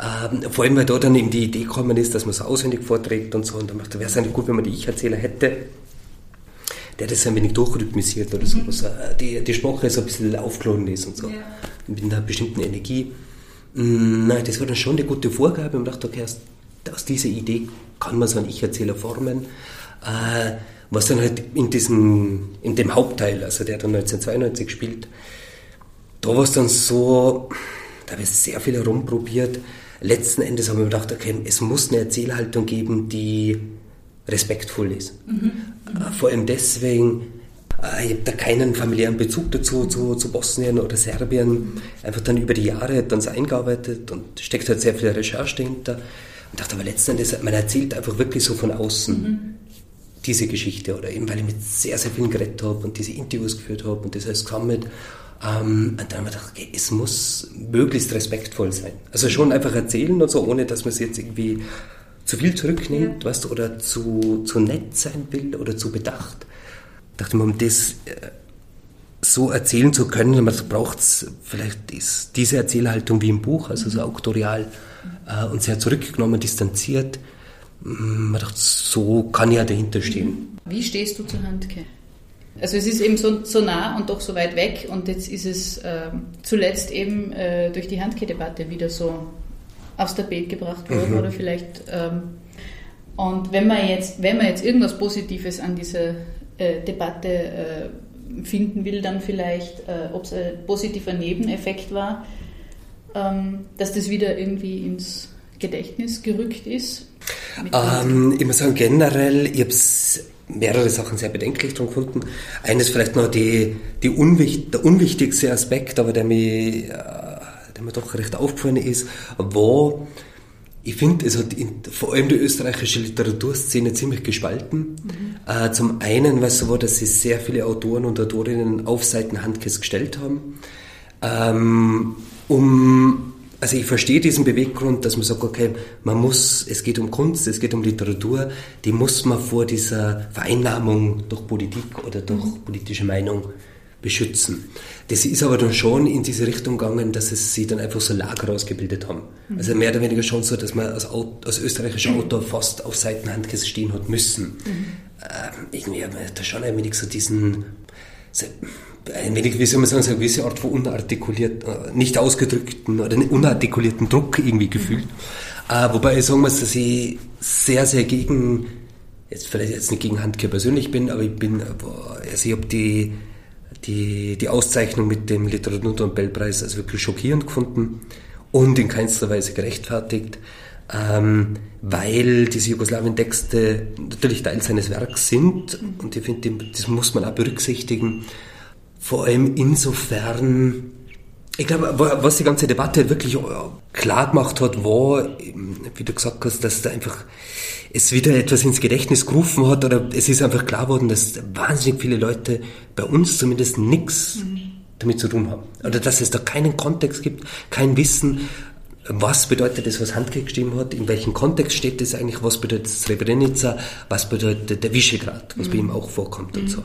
Ähm, vor allem, weil da dann eben die Idee gekommen ist, dass man es auswendig vorträgt und so. Und dann dachte ich, wäre es eigentlich gut, wenn man die Ich-Erzähler hätte, der das ein wenig durchrhythmisiert oder so. Also, äh, die, die Sprache so ein bisschen aufgeladen ist und so. Ja. Mit einer bestimmten Energie. Mm, Nein, das war dann schon eine gute Vorgabe und ich dachte, okay, aus, aus dieser Idee kann man so einen Ich-Erzähler formen. Äh, was dann halt in diesem, in dem Hauptteil, also der dann 1992 spielt, da war es dann so, da habe ich sehr viel herumprobiert. Letzten Endes habe ich mir gedacht, okay, es muss eine Erzählhaltung geben, die respektvoll ist. Äh, Vor allem deswegen, äh, ich habe da keinen familiären Bezug dazu, zu, zu Bosnien oder Serbien. Einfach dann über die Jahre dann so eingearbeitet und steckt halt sehr viel Recherche dahinter. Und dachte aber letzten Endes, man erzählt einfach wirklich so von außen diese Geschichte oder eben weil ich mit sehr, sehr vielen geredet habe und diese Interviews geführt habe und das alles gesammelt. Ähm, und dann habe ich gedacht, okay, es muss möglichst respektvoll sein. Also schon einfach erzählen und so, ohne dass man es jetzt irgendwie zu viel zurücknimmt, Ja. weißt du, oder zu, zu nett sein will oder zu bedacht. Dachte mir, um das äh, so erzählen zu können, braucht es vielleicht ist diese Erzählhaltung wie im Buch, also so auktorial äh, und sehr zurückgenommen, distanziert. Mm, Man dachte, so kann ich ja dahinter stehen. Wie stehst du zur Handke? Also es ist eben so, so nah und doch so weit weg und jetzt ist es ähm, zuletzt eben äh, durch die Handke-Debatte wieder so aufs Tapet gebracht worden Mhm. oder vielleicht ähm, und wenn man jetzt wenn man jetzt irgendwas Positives an dieser äh, Debatte äh, finden will, dann vielleicht, äh, ob es ein positiver Nebeneffekt war, ähm, dass das wieder irgendwie ins Gedächtnis gerückt ist. Ähm, ich muss sagen, generell, ich habe mehrere Sachen sehr bedenklich dran gefunden. Eines vielleicht noch die, die unwicht, der unwichtigste Aspekt, aber der mir, äh, der mir doch recht aufgefallen ist, war, ich finde, es hat in, vor allem die österreichische Literaturszene ziemlich gespalten. Äh, zum einen, weil es so war, dass sie sehr viele Autoren und Autorinnen auf Seiten Handkes gestellt haben. Ähm, um, also ich verstehe diesen Beweggrund, dass man sagt, okay, man muss, es geht um Kunst, es geht um Literatur, die muss man vor dieser Vereinnahmung durch Politik oder durch politische Meinung beschützen. Das ist aber dann schon in diese Richtung gegangen, dass es sie dann einfach so Lager ausgebildet haben. Also mehr oder weniger schon so, dass man als, als österreichischer Autor fast auf Seiten Handkes stehen hat müssen. Ähm, irgendwie haben wir da schon ein wenig so diesen, so ein wenig, wie soll man sagen, eine gewisse Art von unartikuliert, äh, nicht ausgedrückten oder unartikulierten Druck irgendwie gefühlt. Äh, wobei ich sagen muss, dass ich sehr, sehr gegen, jetzt vielleicht jetzt nicht gegen Handke persönlich bin, aber ich bin, aber, also ich habe die, die, die Auszeichnung mit dem Literaturnobelpreis also wirklich schockierend gefunden und in keinster Weise gerechtfertigt, ähm, weil diese Jugoslawien-Texte natürlich Teil seines Werks sind und ich finde, das muss man auch berücksichtigen. Vor allem insofern, ich glaube, wa- was die ganze Debatte wirklich äh, klar gemacht hat, war, eben, wie du gesagt hast, dass da einfach es wieder etwas ins Gedächtnis gerufen hat oder es ist einfach klar geworden, dass wahnsinnig viele Leute bei uns zumindest nichts damit zu tun haben. Oder dass es da keinen Kontext gibt, kein Wissen, was bedeutet das, was Handke geschrieben hat, in welchem Kontext steht das eigentlich, was bedeutet Srebrenica, was bedeutet der Visegrad, was bei ihm auch vorkommt und so.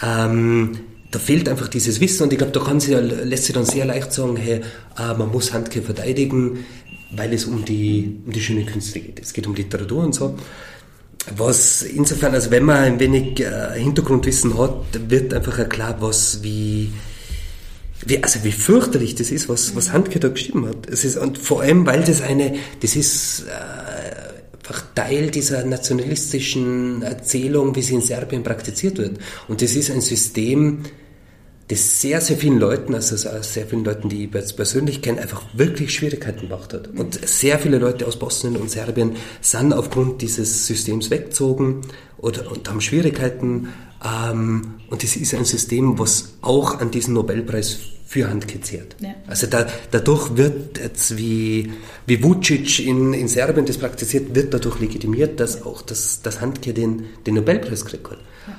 Ähm, da fehlt einfach dieses Wissen und ich glaube, da kann sie, lässt sich dann sehr leicht sagen, hey, äh, man muss Handke verteidigen, weil es um die, um die schönen Künste geht. Es geht um Literatur und so. was insofern, also wenn man ein wenig äh, Hintergrundwissen hat, wird einfach klar, was wie, wie, also wie fürchterlich das ist, was, was Handke da geschrieben hat. Es ist, und vor allem, weil das eine, das ist äh, einfach Teil dieser nationalistischen Erzählung, wie sie in Serbien praktiziert wird. Und das ist ein System, das sehr, sehr vielen Leuten, also sehr vielen Leuten, die ich persönlich kenne, einfach wirklich Schwierigkeiten gemacht hat. Und sehr viele Leute aus Bosnien und Serbien sind aufgrund dieses Systems weggezogen oder, und haben Schwierigkeiten. Ähm, und das ist ein System, was auch an diesen Nobelpreis für Hand gezehrt. Ja. Also da, dadurch wird jetzt, wie, wie Vucic in, in Serbien das praktiziert, wird dadurch legitimiert, dass auch das, das Handke den, den Nobelpreis kriegt hat. Ja.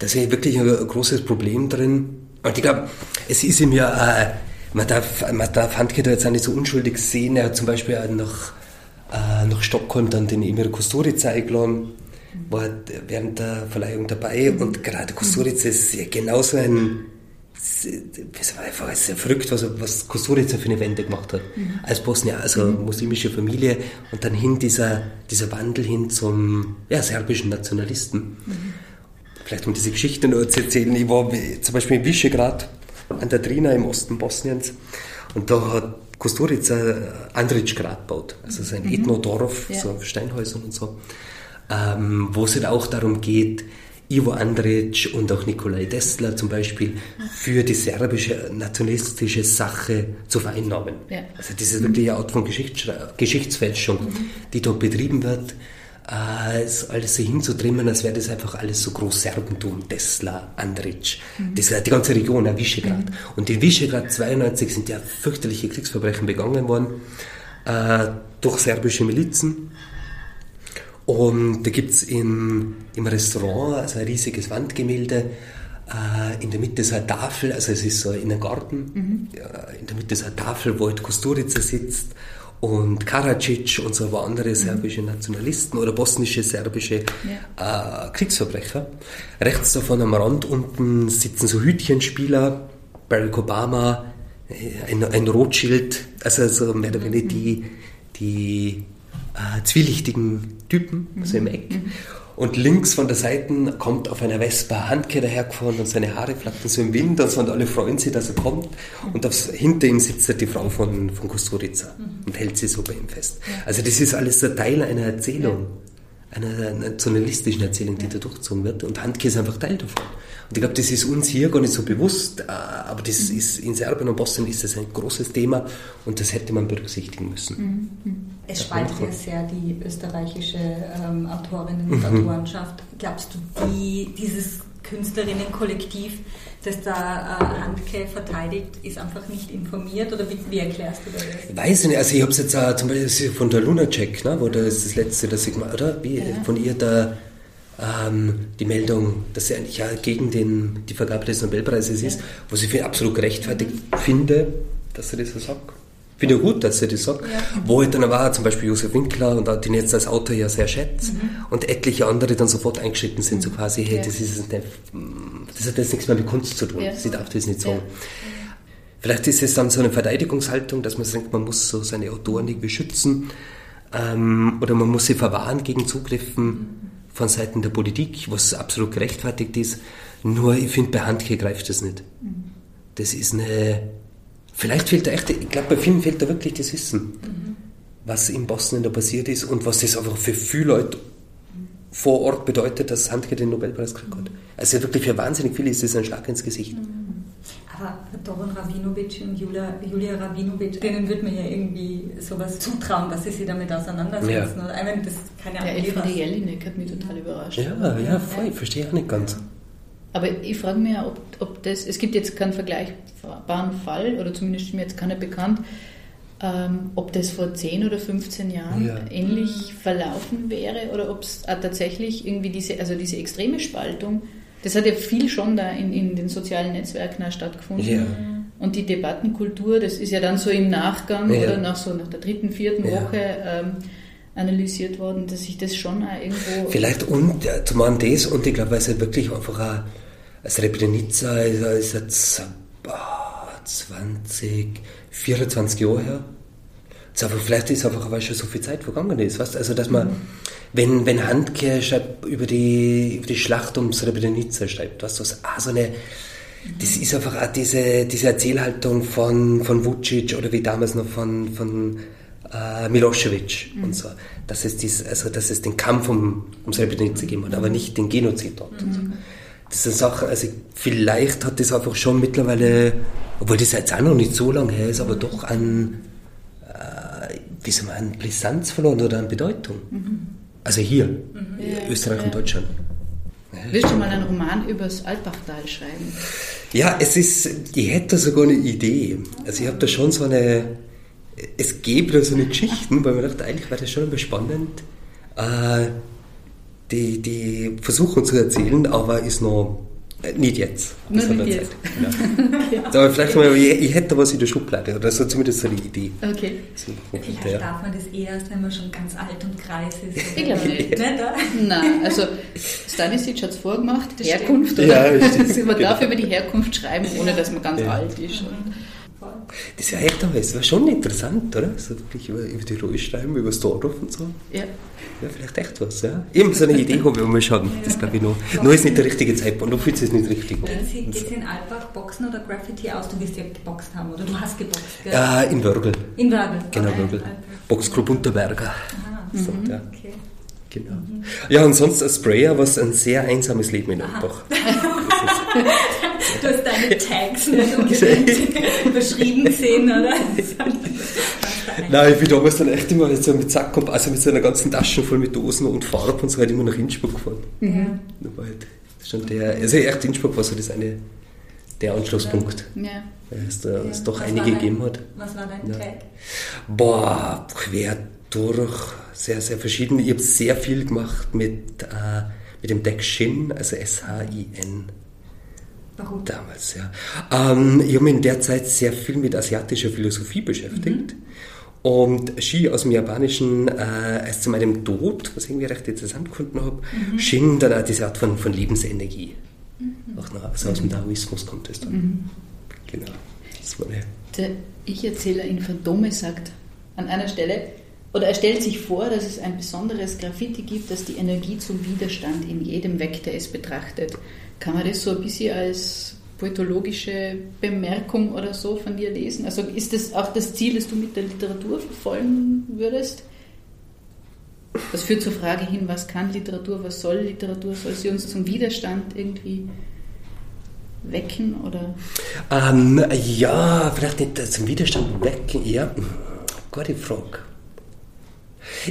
Da sehe ich wirklich ein großes Problem drin. Und ich glaube, es ist ihm ja, äh, man darf, man darf Handke da jetzt auch nicht so unschuldig sehen. Er hat zum Beispiel auch nach, äh, nach Stockholm dann den Emir Kusturica eingeladen, war während der Verleihung dabei. Und gerade Kusturica ist ja genauso ein, das war einfach sehr verrückt, was, was Kusturica für eine Wende gemacht hat. Mhm. Als Bosnier, also mhm. muslimische Familie und dann hin dieser, dieser Wandel hin zum ja, serbischen Nationalisten. Mhm vielleicht um diese Geschichte noch zu erzählen, ich war zum Beispiel in Visegrad an der Drina im Osten Bosniens und da hat Kusturica Andritschgrad gebaut, also so ein mhm. Ethnodorf, ja. so Steinhäusern und so, ähm, wo es halt auch darum geht, Ivo Andrić und auch Nikolai Dessler zum Beispiel für die serbische nationalistische Sache zu vereinnahmen. Ja. Also das ist wirklich eine Art von Geschichts Geschichtsfälschung, mhm. die dort betrieben wird äh, es alles so hinzutrimmen, als wäre das einfach alles so Großserbentum, Tesla, Andritsch, mhm. das, die ganze Region, auch Visegrad. Mhm. Und in Visegrad 92 sind ja fürchterliche Kriegsverbrechen begangen worden äh, durch serbische Milizen. Und da gibt es im Restaurant also ein riesiges Wandgemälde, äh, in der Mitte ist eine Tafel, also es ist so in einem Garten, mhm. in der Mitte ist eine Tafel, wo halt Kusturica sitzt und Karadzic und so andere mhm. serbische Nationalisten oder bosnische serbische ja. äh, Kriegsverbrecher. Rechts davon am Rand unten sitzen so Hütchenspieler, Barack Obama, äh, ein, ein Rothschild, also so mehr oder weniger die, die äh, zwielichtigen Typen, also im Eck. Mhm. Und links von der Seite kommt auf einer Vespa Handke dahergefahren und seine Haare flattern so im Wind und, so, und alle freuen sich, dass er kommt. Und aufs, hinter ihm sitzt halt die Frau von, von Kusturica mhm. und hält sie so bei ihm fest. Also das ist alles ein Teil einer Erzählung, einer nationalistischen Erzählung, die da durchgezogen wird. Und Handke ist einfach Teil davon. Und ich glaube, das ist uns hier gar nicht so bewusst, äh, aber das mhm. ist in Serbien und Bosnien ist das ein großes Thema und das hätte man berücksichtigen müssen. Mhm. mhm. Es spaltet ja sehr die österreichische ähm, Autorinnen- und mhm. Autorenschaft. Glaubst du, wie dieses Künstlerinnenkollektiv, das da äh, Handke verteidigt, ist einfach nicht informiert oder wie, wie erklärst du das? Ich weiß nicht, also ich habe es jetzt auch zum Beispiel von der Lunacek, ne, wo das ist das letzte, das ich mal, oder? Wie, ja. Von ihr da ähm, die Meldung, dass sie eigentlich ja gegen den, die Vergabe des Nobelpreises ist, was ich für absolut gerechtfertigt finde, dass sie das so sagt. Finde ich gut, dass sie das sagt. Ja. Wo halt dann war zum Beispiel Josef Winkler und den jetzt als Autor ja sehr schätzt mhm. und etliche andere dann sofort eingeschritten sind, so quasi, hey, ja. das, ist nicht, das hat jetzt nichts mehr mit Kunst zu tun, ja. sie darf das nicht sagen. Vielleicht ist es dann so eine Verteidigungshaltung, dass man denkt, man muss so seine Autoren irgendwie schützen ähm, oder man muss sie verwahren gegen Zugriffen. Mhm von Seiten der Politik, was absolut gerechtfertigt ist. Nur ich finde, bei Handke greift das nicht. Das ist eine. Vielleicht fehlt da echt, ich glaube, bei vielen fehlt da wirklich das Wissen, mhm. was in Bosnien da passiert ist und was das einfach für viele Leute vor Ort bedeutet, dass Handke den Nobelpreis gekriegt hat. Also wirklich für wahnsinnig viele ist das ein Schlag ins Gesicht. Mhm. Aber Doron Rabinovic und Julia, Julia Rabinovic, denen würde man ja irgendwie sowas zutrauen, dass sie sich damit auseinandersetzen. Ja. Oder einmal das keine Ahnung. Ja, Elfriede Jelinek hat mich total überrascht. Ja, ja, voll, ich verstehe auch nicht ganz. Aber ich frage mich ja, ob, ob das, es gibt jetzt keinen vergleichbaren Fall, oder zumindest ist mir jetzt keiner bekannt, ähm, ob das vor 10 oder 15 Jahren ja. ähnlich verlaufen wäre oder ob es tatsächlich irgendwie diese, also diese extreme Spaltung das hat ja viel schon da in, in den sozialen Netzwerken stattgefunden. Ja. Und die Debattenkultur, das ist ja dann so im Nachgang ja. oder nach so nach der dritten, vierten ja. Woche ähm, analysiert worden, dass sich das schon auch irgendwo. Vielleicht und ja, zum einen das und ich glaube, weil es halt wirklich einfach auch, als Srebrenica ist, ist jetzt oh, 20, 24 Jahre her. Ist einfach, vielleicht ist einfach, weil schon so viel Zeit vergangen ist, weißt? Also, dass man, mhm. wenn, wenn Handke schreibt über die, über die Schlacht um Srebrenica schreibt, weißt du, was, ah, so eine, das ist einfach auch diese, diese Erzählhaltung von, von Vucic oder wie damals noch von, von äh, Milosevic mhm. und so. Dass es, dies, also, dass es den Kampf um, um Srebrenica gegeben hat, aber nicht den Genozid dort. Mhm. Das ist eine Sache, also vielleicht hat das einfach schon mittlerweile, obwohl das jetzt auch noch nicht so lange her ist, aber doch an, äh, wie soll man, an Brisanz verloren oder an Bedeutung. Mhm. Also hier, mhm. ja, Österreich ja. und Deutschland. Willst du mal einen Roman über das Alpbachtal schreiben? Ja, es ist, ich hätte sogar eine Idee. Also ich habe da schon so eine, es gäbe da so eine Geschichten, weil man dachte, eigentlich wäre das schon spannend, äh, die, die versuchen zu erzählen, aber ist noch nicht jetzt. Das Nur nicht jetzt. Ja. okay. Aber vielleicht mal, ich, ich, hätte was in der Schublade oder so zumindest so eine Idee. Okay. So, vielleicht ja. darf man das erst, wenn man schon ganz alt und kreis ist. Ich glaube nicht. nicht Nein, also Stanisic hat es vorgemacht, das Herkunft. Oder? Ja, man genau. darf über die Herkunft schreiben, ohne dass man ganz ja. alt ist. Und das ja echt aber, es war schon interessant, oder? So wirklich über, über die Ruhe schreiben, über das Dorf und so. Ja. Ja, vielleicht echt was, ja. Eben so eine Idee habe ich mal schauen. Das glaube ich noch. Noch ist nicht der richtige Zeitpunkt, noch fühlt es nicht richtig. Geht es in Albach Boxen oder Graffiti aus? Du wirst ja geboxt haben, oder du hast geboxt, gell? Ja, in Wörgl. In Wörgl. Genau. Wörgl. Boxclub Unterberger. Aha. So, mhm. ja. Okay. Genau. Mhm. Ja, und sonst als Sprayer war es ein sehr einsames Leben in Albach. du hast deine Tags nicht unbedingt überschrieben gesehen, oder? Nein, ich bin damals dann echt immer so mit Sack, also mit so einer ganzen Tasche voll mit Dosen und Farbe und so halt immer nach Innsbruck gefahren. Mhm. Das war halt schon der, also echt Innsbruck war so das eine, der Anschlusspunkt. Ja. Weil es, da, ja. es doch was einige dein, gegeben hat. Was war dein ja. Tag? Boah, quer durch, sehr, sehr verschieden. Ich habe sehr viel gemacht mit, äh, mit dem Deck Shin, also S-H-I-N. Warum? Damals, ja. Ähm, ich habe mich in der Zeit sehr viel mit asiatischer Philosophie beschäftigt. Mhm. Und Shi aus dem Japanischen äh, erst zu meinem Tod, was ich irgendwie recht interessant gefunden habe, mhm. Shin dann auch diese Art von, von Lebensenergie. Mhm. Auch noch, also aus dem Daoismus kommt es dann. Mhm. Genau. Das war Der Ich-Erzähler in Verdome sagt an einer Stelle, oder er stellt sich vor, dass es ein besonderes Graffiti gibt, das die Energie zum Widerstand in jedem weckt, der es betrachtet. Kann man das so ein bisschen als poetologische Bemerkung oder so von dir lesen? Also ist das auch das Ziel, das du mit der Literatur verfolgen würdest? Das führt zur Frage hin, was kann Literatur, was soll Literatur? Soll sie uns zum Widerstand irgendwie wecken oder? Ähm, ja, vielleicht nicht zum Widerstand wecken, ja. Gute Frage.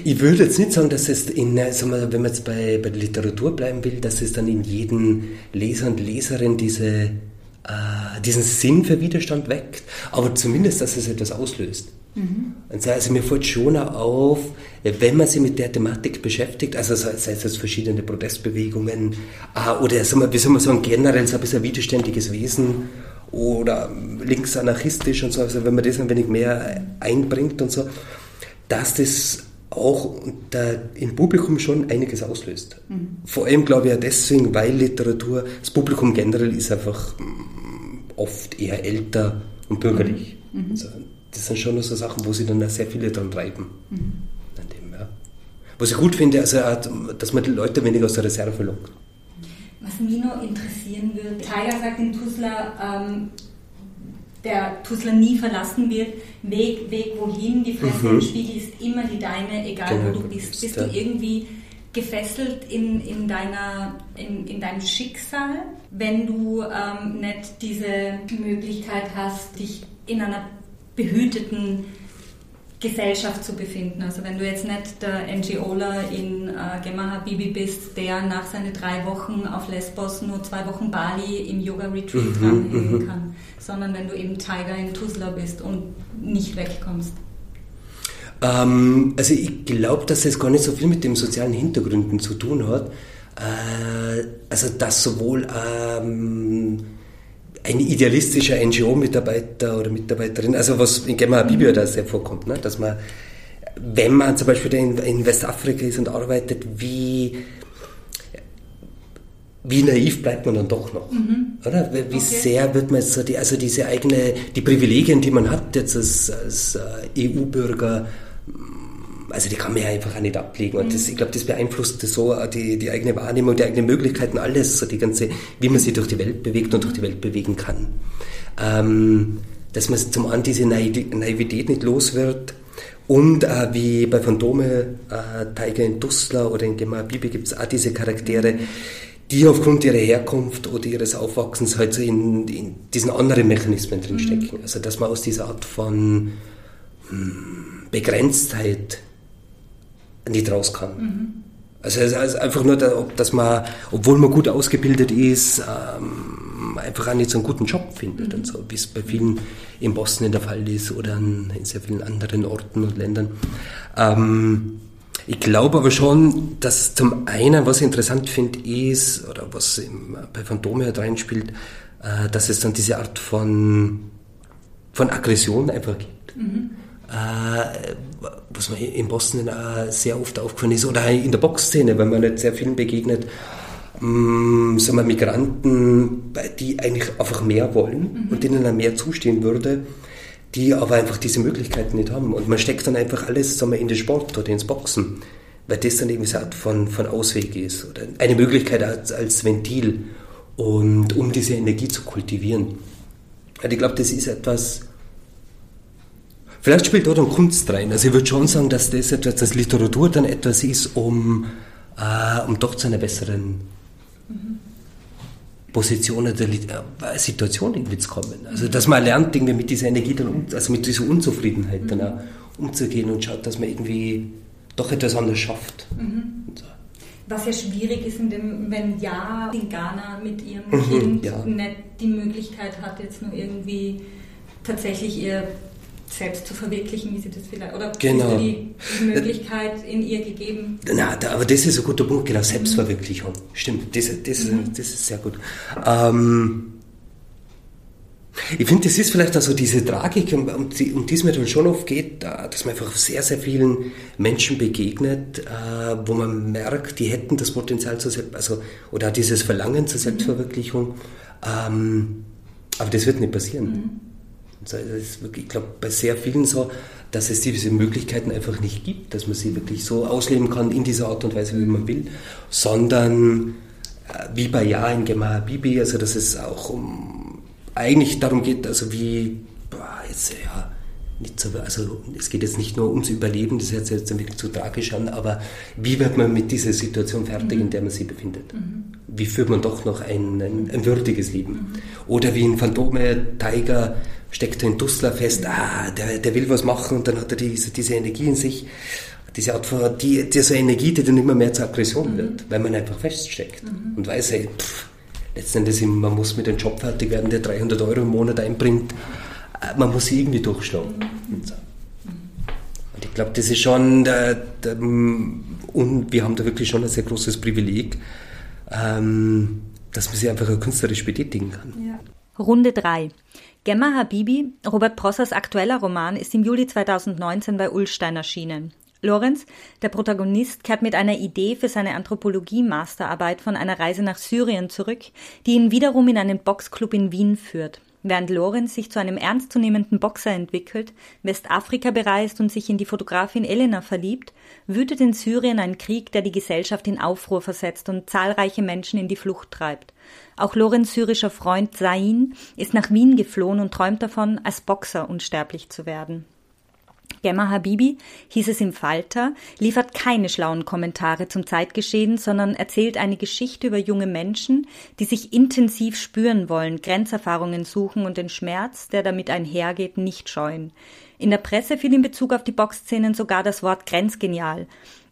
Ich würde jetzt nicht sagen, dass es in, sagen wir, wenn man jetzt bei, bei der Literatur bleiben will, dass es dann in jedem Leser und Leserin diese, äh, diesen Sinn für Widerstand weckt, aber zumindest, dass es etwas auslöst. Mhm. Also mir fällt schon auf, wenn man sich mit der Thematik beschäftigt, also sei es jetzt verschiedene Protestbewegungen äh, oder sagen wir, wie soll man sagen, generell so ein bisschen widerständiges Wesen oder linksanarchistisch und so, also wenn man das ein wenig mehr einbringt und so, dass das auch da im Publikum schon einiges auslöst. Mhm. Vor allem glaube ich ja deswegen, weil Literatur, das Publikum generell ist einfach mm, oft eher älter und bürgerlich. Mhm. Also, das sind schon so Sachen, wo sie dann sehr viele dran treiben. Mhm. Dem, ja. Was ich gut finde, also, dass man die Leute weniger aus der Reserve lockt. Was mich noch interessieren würde, Tiger sagt in Tuzla, ähm, der Tuzla nie verlassen wird. Weg, Weg wohin, die Fresse mhm. im Spiegel ist immer die deine, egal genau, wo du bist. Bist du irgendwie gefesselt in, in, deiner, in, in deinem Schicksal, wenn du ähm, nicht diese Möglichkeit hast, dich in einer behüteten Gesellschaft zu befinden. Also wenn du jetzt nicht der NGOler in äh, Gemma Habibi bist, der nach seinen drei Wochen auf Lesbos nur zwei Wochen Bali im Yoga-Retreat mhm, dranhängen mhm. kann, sondern wenn du eben Tiger in Tuzla bist und nicht wegkommst. Ähm, also ich glaube, dass es gar nicht so viel mit den sozialen Hintergründen zu tun hat. Äh, also dass sowohl ähm, ein idealistischer NGO-Mitarbeiter oder Mitarbeiterin, also was in Gemma Bibia da sehr vorkommt, ne? dass man, wenn man zum Beispiel in, in Westafrika ist und arbeitet, wie wie naiv bleibt man dann doch noch? Mhm. Oder? Wie okay. sehr wird man jetzt so die, also diese eigene, die Privilegien, die man hat jetzt als, als äh, EU-Bürger, also die kann man ja einfach auch nicht ablegen. Und das, ich glaube, das beeinflusst so die, die eigene Wahrnehmung, die eigenen Möglichkeiten, alles, so die ganze, wie man sich durch die Welt bewegt und durch die Welt bewegen kann. Ähm, dass man zum einen diese Naivität nicht los wird. Und äh, wie bei Phantome, äh, Tiger in Dustler oder in Gemma Bibi gibt es auch diese Charaktere, die aufgrund ihrer Herkunft oder ihres Aufwachsens halt so in, in diesen anderen Mechanismen drinstecken. Mhm. Also dass man aus dieser Art von hm, Begrenztheit nicht raus kann. Mhm. Also, also, einfach nur, dass man, obwohl man gut ausgebildet ist, ähm, einfach auch nicht so einen guten Job findet mhm. und so, wie es bei vielen in Boston der Fall ist oder in sehr vielen anderen Orten und Ländern. Ähm, ich glaube aber schon, dass zum einen, was ich interessant finde, ist, oder was bei Phantome halt reinspielt, äh, dass es dann diese Art von, von Aggression einfach gibt. Mhm äh, was mir in Boston äh, sehr oft aufgefallen ist, oder in der Boxszene, wenn man nicht sehr vielen begegnet, mh, mm, sagen wir, Migranten, die eigentlich einfach mehr wollen mhm. und denen dann mehr zustehen würde, die aber einfach diese Möglichkeiten nicht haben. Und man steckt dann einfach alles sagen wir, in den Sport oder ins Boxen, weil das dann irgendwie so eine Art von, von Ausweg ist oder eine Möglichkeit als, als Ventil und um diese Energie zu kultivieren. Und ich glaube, das ist etwas, Vielleicht spielt auch dann Kunst rein. Also ich würde schon sagen, dass das etwas, dass Literatur dann etwas ist, um, äh, um doch zu einer besseren mhm. Position oder äh, Situation irgendwie zu kommen. Also dass man lernt, irgendwie mit dieser Energie dann, um, also mit dieser Unzufriedenheit mhm. dann auch umzugehen und schaut, dass man irgendwie doch etwas anderes schafft. Mhm. So. Was ja schwierig ist, wenn ja in Ghana mit ihrem mhm, Kind ja. nicht die Möglichkeit hat, jetzt nur irgendwie tatsächlich ihr selbst zu verwirklichen, wie sie das vielleicht, oder genau. die, die Möglichkeit in ihr gegeben? Na, da, aber das ist ein guter Punkt, genau, Selbstverwirklichung. Mhm. Stimmt, das, das, mhm. das ist sehr gut. Ähm, ich finde, das ist vielleicht also diese Tragik, um, um, die, um die es mir dann schon oft geht, dass man einfach sehr, sehr vielen Menschen begegnet, äh, wo man merkt, die hätten das Potenzial zur Selbst, also, oder dieses Verlangen zur mhm. Selbstverwirklichung, mhm. ähm, aber das wird nicht passieren. Mhm. Wirklich, ich glaube, bei sehr vielen so, dass es diese Möglichkeiten einfach nicht gibt, dass man sie wirklich so ausleben kann in dieser Art und Weise, wie man will, sondern äh, wie bei Ja in Gemma Bibi, also dass es auch um eigentlich darum geht, also wie, boah, jetzt ja, so, also es geht jetzt nicht nur ums Überleben, das hört sich jetzt wirklich zu tragisch an, aber wie wird man mit dieser Situation fertig, in der man sich befindet? Mhm. Wie führt man doch noch ein, ein, ein würdiges Leben? Mhm. Oder wie in Phantome Tiger steckt in Dussler fest, ah, der, der will was machen und dann hat er diese, diese Energie in sich, diese Art von, die, diese Energie, die dann immer mehr zur Aggression mhm. wird, weil man einfach feststeckt mhm. und weiß, hey, pff, letztendlich man muss mit dem Job fertig werden, der 300 Euro im Monat einbringt, man muss sie irgendwie durchschlagen. Mhm. Und, so. und ich glaube, das ist schon, der, der, und wir haben da wirklich schon ein sehr großes Privileg, ähm, dass man sich einfach künstlerisch betätigen kann. Ja. Runde 3. Gemma Habibi, Robert Prossers aktueller Roman, ist im Juli 2019 bei Ullstein erschienen. Lorenz, der Protagonist, kehrt mit einer Idee für seine Anthropologie-Masterarbeit von einer Reise nach Syrien zurück, die ihn wiederum in einen Boxclub in Wien führt. Während Lorenz sich zu einem ernstzunehmenden Boxer entwickelt, Westafrika bereist und sich in die Fotografin Elena verliebt, wütet in Syrien ein Krieg, der die Gesellschaft in Aufruhr versetzt und zahlreiche Menschen in die Flucht treibt. Auch Lorenz syrischer Freund Zain ist nach Wien geflohen und träumt davon, als Boxer unsterblich zu werden. Gemma Habibi, hieß es im Falter, liefert keine schlauen Kommentare zum Zeitgeschehen, sondern erzählt eine Geschichte über junge Menschen, die sich intensiv spüren wollen, Grenzerfahrungen suchen und den Schmerz, der damit einhergeht, nicht scheuen. In der Presse fiel in Bezug auf die Boxszenen sogar das Wort grenzgenial.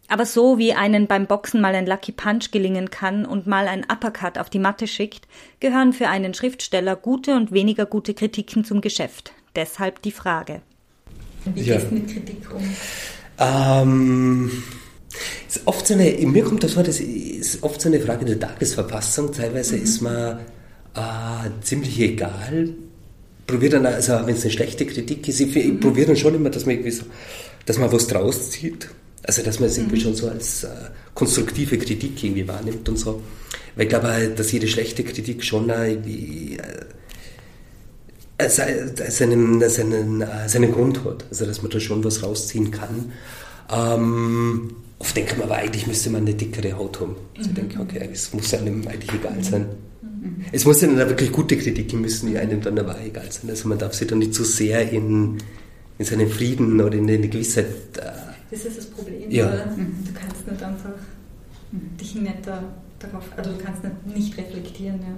Aber so wie einen beim Boxen mal ein Lucky Punch gelingen kann und mal ein Uppercut auf die Matte schickt, gehören für einen Schriftsteller gute und weniger gute Kritiken zum Geschäft. Deshalb die Frage. Wie ja. gehst du mit Kritik um? Ähm, ist oft so eine, mir kommt das vor, das ist oft so eine Frage der Tagesverfassung. Teilweise mhm. ist mir äh, ziemlich egal. Probiert dann, also wenn es eine schlechte Kritik ist, ich, ich mhm. probiere dann schon immer, dass man, so, dass man was draus zieht Also, dass man es irgendwie mhm. schon so als äh, konstruktive Kritik irgendwie wahrnimmt und so. Weil ich glaube, dass jede schlechte Kritik schon irgendwie äh, seinen, seinen, seinen Grund hat. Also, dass man da schon was rausziehen kann. Ähm, oft denkt man aber, eigentlich müsste man eine dickere Haut haben. Also, ich denke, okay, es muss einem eigentlich egal sein. Mhm. Es muss dann wirklich gute Kritiken müssen, die einem dann aber egal sein. Also, man darf sich dann nicht zu so sehr in, in seinen Frieden oder in eine Gewissheit. Äh, das ist das Problem. Ja. Du kannst nicht einfach dich nicht darauf, also du kannst nicht, nicht reflektieren. Ja.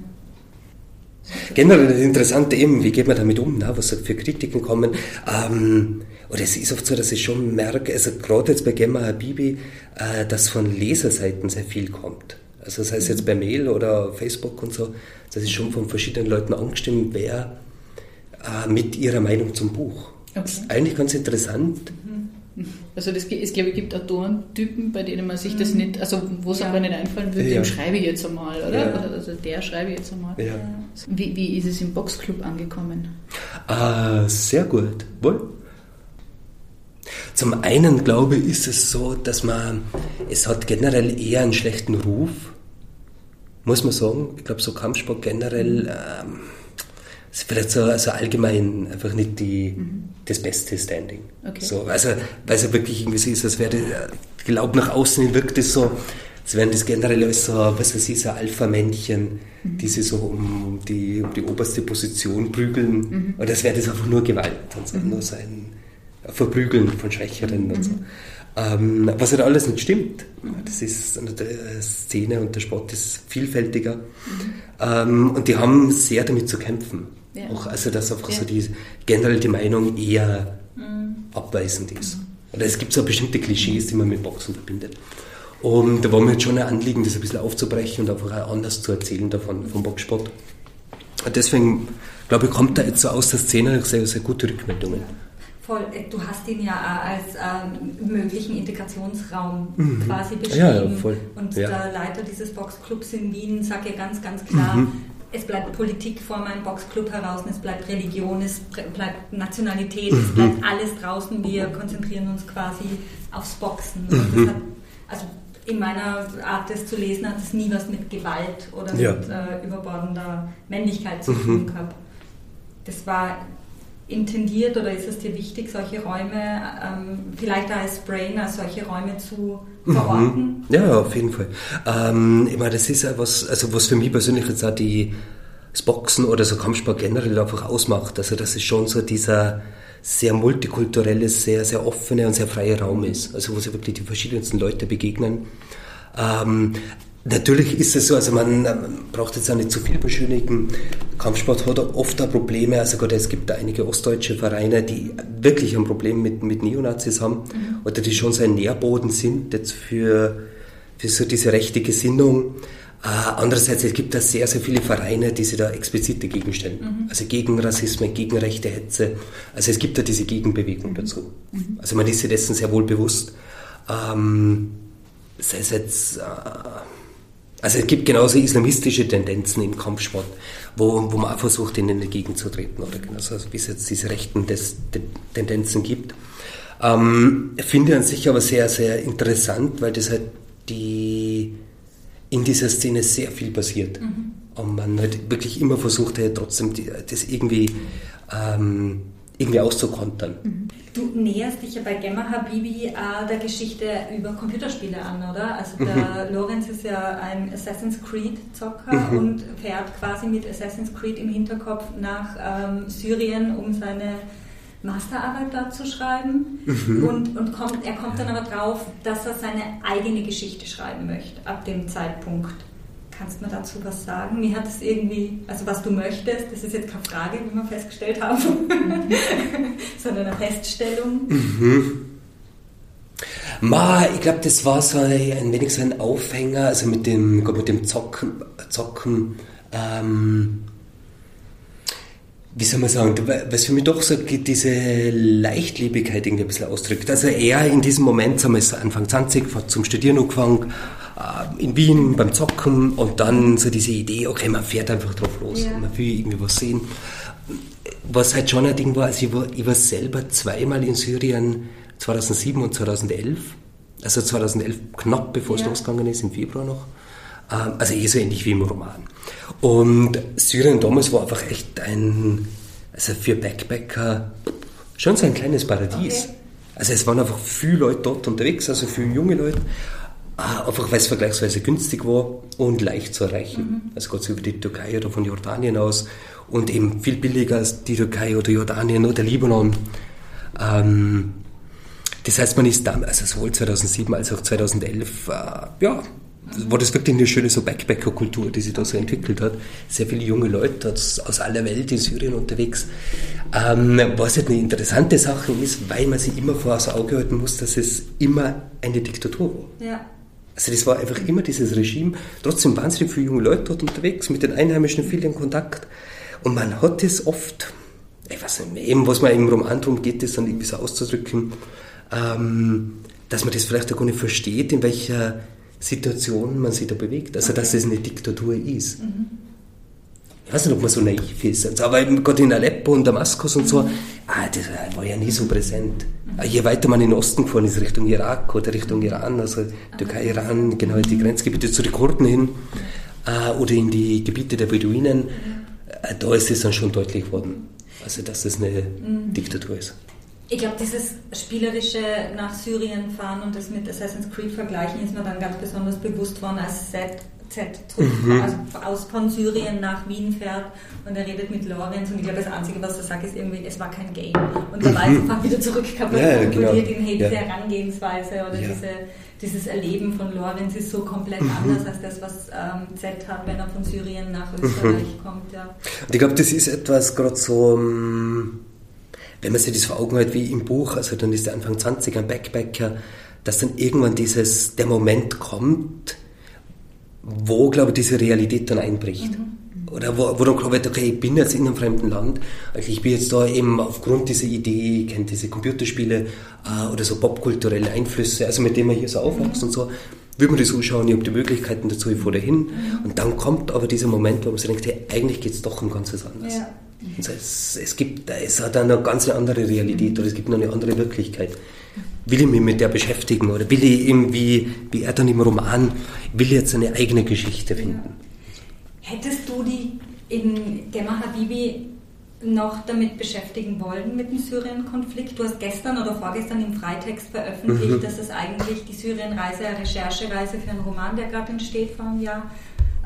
Generell das Interessante eben, wie geht man damit um, ne? was für Kritiken kommen. Ähm, oder es ist oft so, dass ich schon merke, also gerade jetzt bei Gemma Habibi, äh, dass von Leserseiten sehr viel kommt. Also das heißt jetzt bei Mail oder Facebook und so, dass ich schon von verschiedenen Leuten angestimmt wäre äh, mit ihrer Meinung zum Buch. Okay. Das ist eigentlich ganz interessant. Mhm also das, es glaube ich gibt Autorentypen, bei denen man sich das mhm. nicht, also wo es ja. aber nicht einfallen würde, ja. dem schreibe ich jetzt einmal, oder? Ja. Also der schreibe ich jetzt einmal. Ja. Wie, wie ist es im Boxclub angekommen? Ah, sehr gut. Wohl. Zum einen glaube ich, ist es so, dass man, es hat generell eher einen schlechten Ruf, muss man sagen. Ich glaube, so Kampfsport generell ähm, ist vielleicht so also allgemein einfach nicht die, mhm. das beste Standing. Okay. So, also, weil es ja wirklich irgendwie so ist, als wäre, ich glaube, nach außen wirkt es so, als wären das generell alles so, was weiß ich, so Alpha-Männchen, mhm. die sich so um die, um die oberste Position prügeln. Mhm. Und das wäre das einfach nur Gewalt und so, mhm. nur so ein Verprügeln von Schwächeren und so. Mhm. Ähm, was halt alles nicht stimmt. Das ist eine Szene und der Sport ist vielfältiger. Mhm. Ähm, und die haben sehr damit zu kämpfen. Ja. Auch, also dass einfach ja. so die generell die Meinung eher mhm. abweisend ist. Mhm. Oder es gibt so bestimmte Klischees, die man mit Boxen verbindet. Und da war mir jetzt schon ein Anliegen, das ein bisschen aufzubrechen und einfach auch anders zu erzählen davon, vom Boxsport. Und deswegen, glaube ich, kommt da jetzt so aus der Szene sehr, sehr gute Rückmeldungen. Voll, äh, du hast ihn ja als ähm, möglichen Integrationsraum mhm. quasi beschrieben. Ja, ja, voll. Und ja. der Leiter dieses Boxclubs in Wien sagt ja ganz, ganz klar, mhm es bleibt Politik vor meinem Boxclub heraus, es bleibt Religion, es bleibt Nationalität, mhm. es bleibt alles draußen. Wir konzentrieren uns quasi aufs Boxen. Mhm. Hat, also in meiner Art, das zu lesen, hat es nie was mit Gewalt oder ja. mit äh, überbordender Männlichkeit zu mhm. tun gehabt. Das war intendiert oder ist es dir wichtig, solche Räume, ähm, vielleicht als Brainer, solche Räume zu verorten? Mhm. Ja, auf jeden Fall. Ähm, ich meine, das ist ja was, also was für mich persönlich jetzt auch die, das Boxen oder so Kampfsport generell einfach ausmacht. Also, dass es schon so dieser sehr multikulturelle, sehr, sehr offene und sehr freie Raum ist. Also, wo sich wirklich die verschiedensten Leute begegnen. Ähm, Natürlich ist es so, also man, man, braucht jetzt auch nicht zu viel beschönigen. Kampfsport hat oft auch Probleme, also gerade es gibt da einige ostdeutsche Vereine, die wirklich ein Problem mit, mit Neonazis haben mhm. oder die schon so ein Nährboden sind jetzt für, für so diese rechte Gesinnung. Äh, andererseits, es gibt da sehr, sehr viele Vereine, die sich da explizit dagegen stellen. Mhm. Also gegen Rassismus, gegen rechte Hetze. Also es gibt da diese Gegenbewegung mhm. dazu. Mhm. Also man ist sich dessen sehr wohl bewusst. Ähm, sei es jetzt... Äh, also es gibt genauso islamistische Tendenzen im Kampfsport, wo, wo man auch versucht, ihnen entgegenzutreten, oder genauso wie es jetzt diese rechten Des, Tendenzen gibt. Ähm, finde an sich aber sehr, sehr interessant, weil das halt die, in dieser Szene sehr viel passiert. Mhm. Und man halt wirklich immer versucht, halt trotzdem die, das irgendwie ähm, irgendwie auszukontern. Mhm. Du näherst dich ja bei Gemma Habibi äh, der Geschichte über Computerspiele an, oder? Also der mhm. Lorenz ist ja ein Assassin's Creed Zocker mhm. und fährt quasi mit Assassin's Creed im Hinterkopf nach ähm, Syrien, um seine Masterarbeit dort zu schreiben. Mhm. Und, und kommt, er kommt dann aber drauf, dass er seine eigene Geschichte schreiben möchte ab dem Zeitpunkt. Kannst du mir dazu was sagen? Wie hat es irgendwie, also was du möchtest, das ist jetzt keine Frage, wie wir festgestellt haben, sondern eine Feststellung. Mhm. Ma, ich glaube, das war so ein, wenig so ein Aufhänger, also mit dem, mit dem Zocken, Zocken ähm, wie soll man sagen, was für mich doch so diese Leichtlebigkeit irgendwie ein bisschen ausdrückt. Also er in diesem Moment, sagen wir Anfang 20, hat zum Studieren angefangen, in Wien beim Zocken und dann so diese Idee, okay, man fährt einfach drauf los, ja. man will irgendwie was sehen. Was halt schon ein Ding war, also ich war, ich war selber zweimal in Syrien, 2007 und 2011. Also 2011, knapp bevor ja. es losgegangen ist, im Februar noch. Ähm, also eh so ähnlich wie im Roman. Und Syrien damals war einfach echt ein, also für Backpacker schon so ein kleines Paradies. Okay. Also es waren einfach viele Leute dort unterwegs, also viele junge Leute. Ah, einfach weil es vergleichsweise günstig war und leicht zu erreichen. Mhm. Also geht es über die Türkei oder von Jordanien aus und eben viel billiger als die Türkei oder Jordanien oder Libanon. Ähm, das heißt, man ist damals, also sowohl 2007 als auch 2011, äh, ja, war das wirklich eine schöne so Backpacker-Kultur, die sich da so entwickelt hat. Sehr viele junge Leute aus, aus aller Welt in Syrien unterwegs. Ähm, was halt eine interessante Sache ist, weil man sich immer vor das Auge halten muss, dass es immer eine Diktatur war. Ja. Also das war einfach immer dieses Regime. Trotzdem wahnsinnig viele junge Leute dort unterwegs, mit den Einheimischen viel in Kontakt. Und man hat es oft, ich weiß nicht, eben was man im Roman darum geht, das dann irgendwie so auszudrücken, ähm, dass man das vielleicht auch gar nicht versteht, in welcher Situation man sich da bewegt. Also, dass es eine Diktatur ist. Mhm. Ich weiß nicht, ob man so naiv ist. Also, aber gerade in Aleppo und Damaskus und so, ah, das war ja nie so präsent. Mhm. Je weiter man in den Osten gefahren ist, Richtung Irak oder Richtung Iran, also Türkei, Iran, genau die Grenzgebiete zu den Kurden hin, äh, oder in die Gebiete der Beduinen, äh, da ist es dann schon deutlich geworden. Also, dass es eine mhm. Diktatur ist. Ich glaube, dieses spielerische nach Syrien fahren und das mit Assassin's Creed vergleichen ist mir dann ganz besonders bewusst worden, als Z, Z mhm. also aus von Syrien nach Wien fährt und er redet mit Lorenz und ich glaube, das Einzige, was er sagt, ist irgendwie, es war kein Game. Und er mhm. weiß einfach wieder zurück kaputt ja, ja, genau. in hey, diese ja. Herangehensweise oder ja. diese, dieses Erleben von Lorenz ist so komplett mhm. anders als das, was ähm, Z hat, wenn er von Syrien nach mhm. Österreich kommt. Ja. Und ich glaube, das ist etwas gerade so... Um wenn man sich das vor Augen hält wie im Buch, also dann ist der Anfang 20 ein Backpacker, dass dann irgendwann dieses, der Moment kommt, wo, glaube ich, diese Realität dann einbricht. Mhm. Oder wo, wo dann glaube ich, okay, ich bin jetzt in einem fremden Land, also ich bin jetzt da eben aufgrund dieser Idee, ich kenne diese Computerspiele äh, oder so popkulturelle Einflüsse, also mit denen man hier so aufwächst mhm. und so, will man das so schauen, ich habe die Möglichkeiten dazu, ich fahre dahin. Mhm. Und dann kommt aber dieser Moment, wo man sich denkt, hey, eigentlich geht es doch um ganz was anderes. Ja. Also es, es, gibt, es hat eine ganz andere Realität oder es gibt noch eine andere Wirklichkeit. Will ich mich mit der beschäftigen oder will ich irgendwie, wie er dann im Roman, will ich jetzt eine eigene Geschichte finden? Hättest du die in Gemma Habibi noch damit beschäftigen wollen mit dem Syrien-Konflikt? Du hast gestern oder vorgestern im Freitext veröffentlicht, mhm. dass es eigentlich die Syrien-Reise eine Recherchereise für einen Roman, der gerade entsteht vor einem Jahr,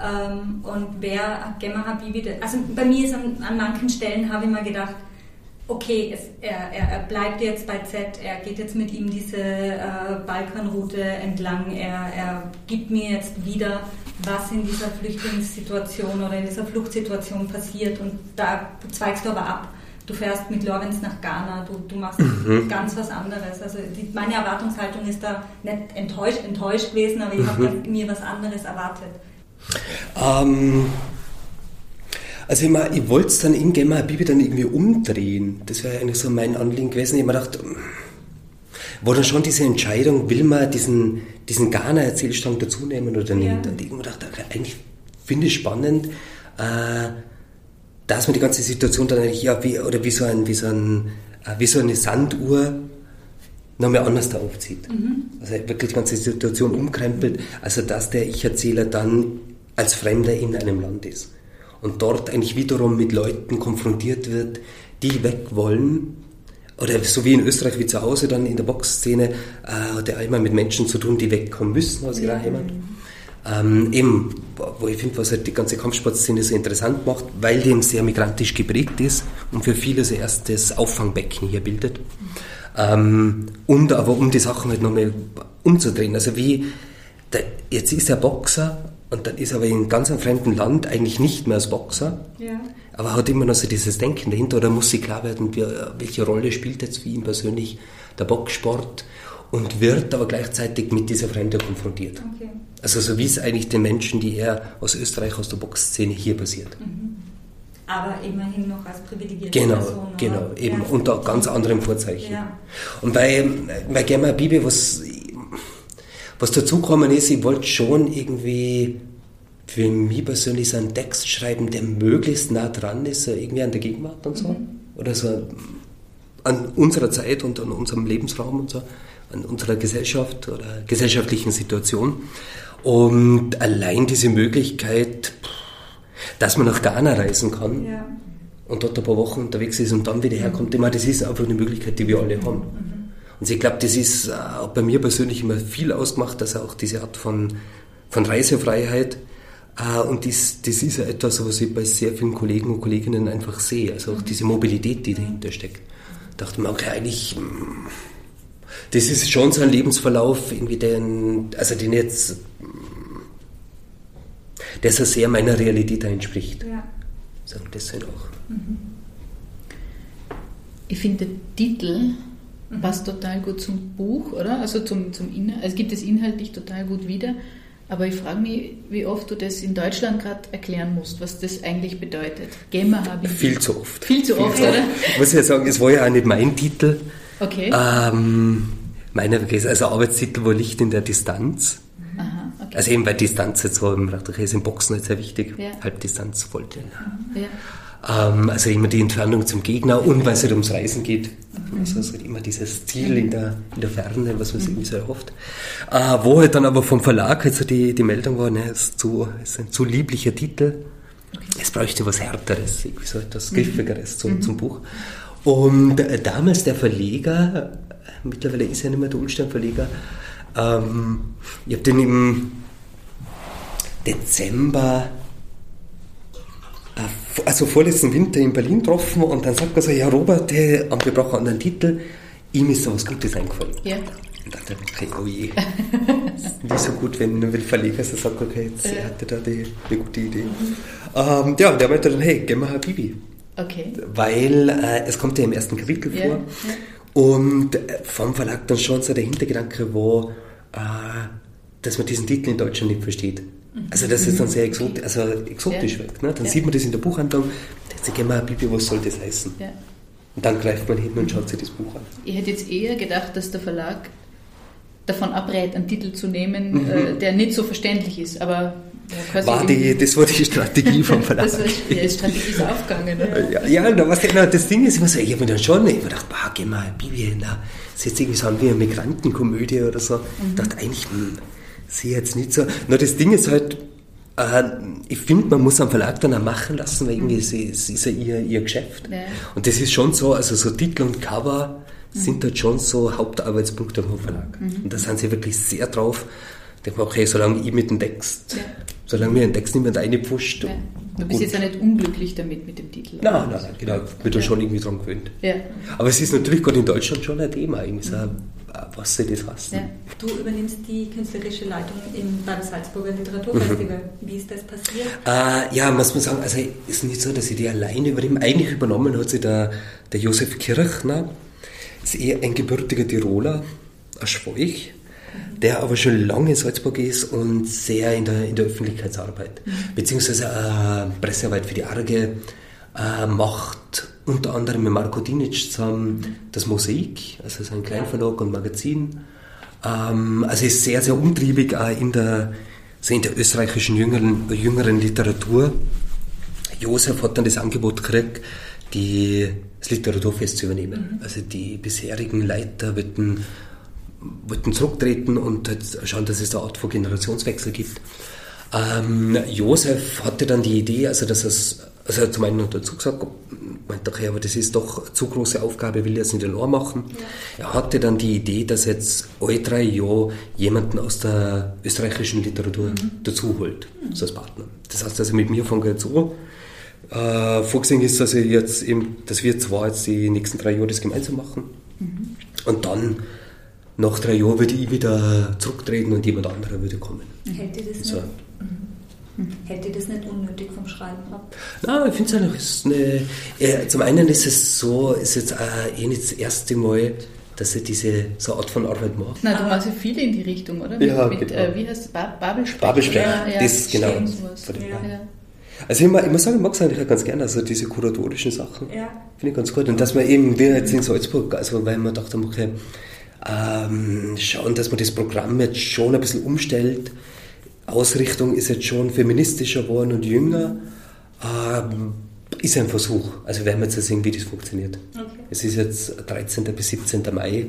ähm, und wer Gemma Habibi, also bei mir ist an, an manchen Stellen habe ich mir gedacht, okay, es, er, er, er, bleibt jetzt bei Z, er geht jetzt mit ihm diese äh, Balkanroute entlang, er, er gibt mir jetzt wieder, was in dieser Flüchtlingssituation oder in dieser Fluchtsituation passiert und da zweigst du aber ab. Du fährst mit Lorenz nach Ghana, du, du machst mhm. ganz was anderes. Also die, meine Erwartungshaltung ist da nicht enttäuscht, enttäuscht gewesen, aber ich mhm. habe mir was anderes erwartet. Ähm, also ich, mein, ich wollte es dann in Gemma Bibi dann irgendwie umdrehen. Das wäre eigentlich so mein Anliegen gewesen. Ich habe mir gedacht, war dann schon diese Entscheidung, will man diesen, diesen Ghana-Erzählstrang dazunehmen oder nicht? Ja. Und ich habe mir gedacht, eigentlich finde ich spannend, äh, dass man die ganze Situation dann eigentlich, ja, wie, oder wie so, ein, wie, so ein, äh, wie so eine Sanduhr nochmal anders da aufzieht. Mhm. Also wirklich die ganze Situation umkrempelt, also dass der Ich-Erzähler dann als Fremder in einem Land ist und dort eigentlich wiederum mit Leuten konfrontiert wird, die weg wollen. Oder so wie in Österreich wie zu Hause dann in der Boxszene äh, hat er immer mit Menschen zu tun, die wegkommen müssen aus ihrer Heimat. Ähm, eben, wo ich finde, was halt die ganze Kampfsportszene so interessant macht, weil die eben sehr migrantisch geprägt ist und für viele so erstes Auffangbecken hier bildet. Ähm, und aber um die Sachen halt nochmal umzudrehen. Also wie, der, jetzt ist er Boxer und dann ist er aber in ganz einem fremden Land eigentlich nicht mehr als Boxer, ja. aber hat immer noch so dieses Denken dahinter oder muss sich klar werden, welche Rolle spielt jetzt für ihn persönlich der Boxsport und wird aber gleichzeitig mit dieser Fremde konfrontiert. Okay. Also so wie es eigentlich den Menschen, die er aus Österreich, aus der Boxszene hier passiert. Mhm. Aber immerhin noch als privilegierte genau, Person. Genau, genau, eben ja. unter ganz anderem Vorzeichen. Ja. Und bei, bei Germa Bibi, was was dazugekommen ist, ich wollte schon irgendwie für mich persönlich so einen Text schreiben, der möglichst nah dran ist, irgendwie an der Gegenwart und so. Mhm. Oder so an unserer Zeit und an unserem Lebensraum und so. an unserer Gesellschaft oder gesellschaftlichen Situation. Und allein diese Möglichkeit, dass man nach Ghana reisen kann ja. und dort ein paar Wochen unterwegs ist und dann wieder herkommt, meine, das ist einfach eine Möglichkeit, die wir alle haben. Mhm. Und ich glaube, das ist auch äh, bei mir persönlich immer viel ausgemacht, dass auch diese Art von, von Reisefreiheit äh, und das, das ist ja etwas, was ich bei sehr vielen Kollegen und Kolleginnen einfach sehe, also auch diese Mobilität, die dahinter steckt. Da dachte man, okay, eigentlich, hm, das ist schon so ein Lebensverlauf, irgendwie den, also den jetzt, hm, der so sehr meiner Realität entspricht. Ja. So, das halt auch. Mhm. Ich finde, der Titel passt total gut zum Buch, oder? Also zum, zum Inhalt. Also es gibt es inhaltlich total gut wieder. Aber ich frage mich, wie oft du das in Deutschland gerade erklären musst, was das eigentlich bedeutet. Gamer habe ich. Viel zu oft. Viel zu oft, oder? Ich muss ja sagen, es war ja auch nicht mein Titel. Okay. Ähm, meiner also Arbeitstitel war Licht in der Distanz. Aha, okay. Also eben bei Distanz jetzt war im ist im Boxen halt sehr wichtig. Ja. Halbdistanz wollte. Ja. Ähm, also immer die Entfernung zum Gegner und weil es halt ums Reisen geht. Also es halt immer dieses Ziel in der, in der Ferne, was man sich irgendwie so erhofft. Äh, wo halt dann aber vom Verlag halt so die, die Meldung war, ne, es ist, zu, es ist ein zu lieblicher Titel. Es bräuchte was Härteres, irgendwie so etwas mhm. Griffigeres zum, mhm. zum Buch. Und äh, damals der Verleger, mittlerweile ist er nicht mehr der Ulstein Verleger, ähm, ich habe den im Dezember also vorletzten Winter in Berlin getroffen und dann sagt er so, ja Robert, wir brauchen einen Titel, ihm ist da was Gutes eingefallen. Ja. Und dachte okay, oh je, nicht so gut, wenn ein Verleger so sagt, okay, jetzt ja. hat er da die, eine gute Idee. Mhm. Ähm, ja, und der meinte dann, hey, geh mal Habibi. Okay. Weil äh, es kommt ja im ersten Kapitel ja. vor. Ja. Und äh, vom Verlag dann schon so der Hintergedanke war, äh, dass man diesen Titel in Deutschland nicht versteht. Also das ist dann sehr exotisch, also exotisch ja. wirkt. Ne? Dann ja. sieht man das in der Buchhandlung, denkt sich, mal, Bibi, was soll das heißen? Ja. Und dann greift man hin und schaut sich das Buch an. Ich hätte jetzt eher gedacht, dass der Verlag davon abrät, einen Titel zu nehmen, mhm. äh, der nicht so verständlich ist. Aber war die, das war die Strategie vom Verlag. das war, die Strategie ist aufgegangen. Oder? Ja, ja da, was, na, das Ding ist immer so, ich habe mir dann schon ich gedacht, bah, geh mal, Bibi, na, das ist jetzt irgendwie so wie eine Migrantenkomödie oder so. Mhm. Ich dachte eigentlich, hm, sehe jetzt nicht so. Nur das Ding ist halt, äh, ich finde, man muss am Verlag dann auch machen lassen, weil irgendwie es ist, ist ja ihr, ihr Geschäft. Ja. Und das ist schon so, also so Titel und Cover mhm. sind halt schon so Hauptarbeitspunkte vom Verlag. Mhm. Und da sind sie wirklich sehr drauf. Ich denke mir, okay, solange ich mit dem Text, ja. solange mir den Text niemand reinpfuscht. Ja. Du bist jetzt ja nicht unglücklich damit mit dem Titel. Nein, nein, genau. Ich bin da schon irgendwie dran gewöhnt. Ja. Aber es ist natürlich gerade in Deutschland schon ein Thema. Irgendwie so, mhm was sie das heißt. Ja. Du übernimmst die künstlerische Leitung im, beim Salzburger Literaturfestival. Mhm. Wie ist das passiert? Äh, ja, muss man sagen, also es ist nicht so, dass ich die alleine übernehme. Eigentlich übernommen hat sie der, der Josef Kirchner, ist eher ein gebürtiger Tiroler, aus Schweich, mhm. der aber schon lange in Salzburg ist und sehr in der, in der Öffentlichkeitsarbeit, mhm. beziehungsweise äh, Pressearbeit für die Arge äh, macht unter anderem mit Marco Dinic zusammen das Mosaik, also sein Kleinverlag und Magazin. Ähm, also ist sehr, sehr umtriebig auch in der, also in der österreichischen jüngeren, jüngeren Literatur. Josef hat dann das Angebot gekriegt, die, das Literaturfest zu übernehmen. Mhm. Also die bisherigen Leiter wollten, wollten zurücktreten und halt schauen, dass es eine Art von Generationswechsel gibt. Ähm, Josef hatte dann die Idee, also dass es, also er hat zum einen noch dazu gesagt, meinte, okay, aber das ist doch eine zu große Aufgabe, will er es nicht allein machen. Ja. Er hatte dann die Idee, dass jetzt alle drei Jahre jemanden aus der österreichischen Literatur mhm. dazu holt, mhm. so als Partner. Das heißt also mit mir jetzt an. Äh, vorgesehen ist, dass, jetzt eben, dass wir zwar jetzt die nächsten drei Jahre das gemeinsam machen mhm. und dann nach drei Jahren würde ich wieder zurücktreten und jemand anderer würde kommen. Hätte das so. nicht? Hätte das nicht unnötig vom Schreiben ab? Nein, ich finde es einfach, eine, ja, zum einen ist es so, ist jetzt äh, eh nicht das erste Mal, dass ich diese so Art von Arbeit mache. Nein, du machst ja viele in die Richtung, oder? Mit, ja, mit, genau. äh, wie heißt es? Babelsprech? Babelsprech, ja, ja, das genau. Ja. Also ich, ich muss sagen, ich mag es eigentlich auch ganz gerne, also diese kuratorischen Sachen. Ja. Finde ich ganz gut. Und dass man eben, wir jetzt in Salzburg, also weil man dachte, okay, ähm, schauen, dass man das Programm jetzt schon ein bisschen umstellt, Ausrichtung ist jetzt schon feministischer geworden und jünger. Ähm, ist ein Versuch. Also werden wir jetzt sehen, wie das funktioniert. Okay. Es ist jetzt 13. bis 17. Mai.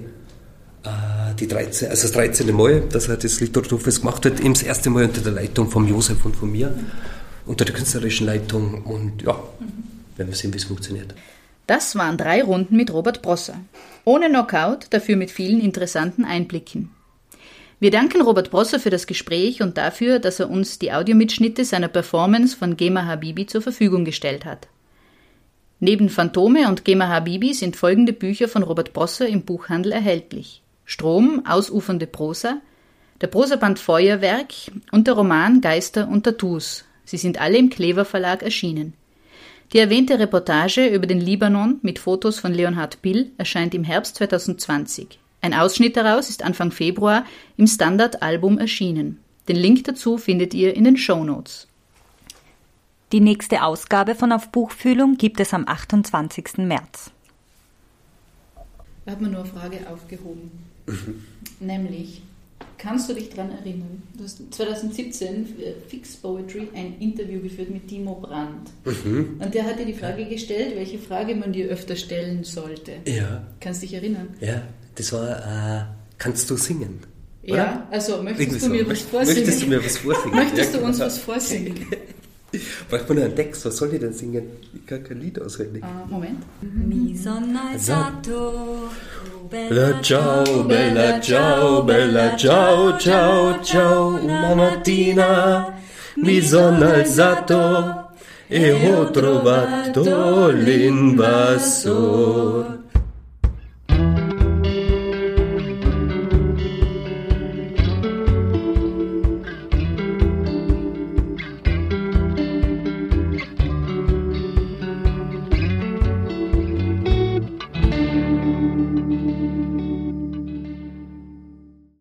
Äh, die 13, also das 13. Mal, dass er das Literaturfest gemacht hat, eben das erste Mal unter der Leitung von Josef und von mir, unter der künstlerischen Leitung und ja, werden wir sehen, wie es funktioniert. Das waren drei Runden mit Robert Brosser. Ohne Knockout, dafür mit vielen interessanten Einblicken. Wir danken Robert Brosser für das Gespräch und dafür, dass er uns die Audiomitschnitte seiner Performance von Gema Habibi zur Verfügung gestellt hat. Neben Phantome und Gema Habibi sind folgende Bücher von Robert Brosser im Buchhandel erhältlich. Strom, ausufernde Prosa, der Prosaband Feuerwerk und der Roman Geister und Tattoos. Sie sind alle im Klever Verlag erschienen. Die erwähnte Reportage über den Libanon mit Fotos von Leonhard Bill erscheint im Herbst 2020. Ein Ausschnitt daraus ist Anfang Februar im Standard-Album erschienen. Den Link dazu findet ihr in den Show Notes. Die nächste Ausgabe von Auf Buchfühlung gibt es am 28. März. Da hat man nur eine Frage aufgehoben. Nämlich, Kannst du dich daran erinnern? Du hast 2017 für Fix Poetry ein Interview geführt mit Timo Brandt. Mhm. Und der hat dir die Frage gestellt, welche Frage man dir öfter stellen sollte. Ja. Kannst du dich erinnern? Ja, das war, äh, kannst du singen? Oder? Ja, also möchtest du mir was vorsingen? Möchtest du mir was vorsingen? möchtest du uns was vorsingen? Braucht man nur einen Text, was soll ich denn singen? Ich kann kein Lied auswendig. Uh, Moment. Mi sono alzato, bella ciao, bella ciao, bella ciao, ciao, ciao. Una mattina mi sono alzato e ho trovato l'invasor.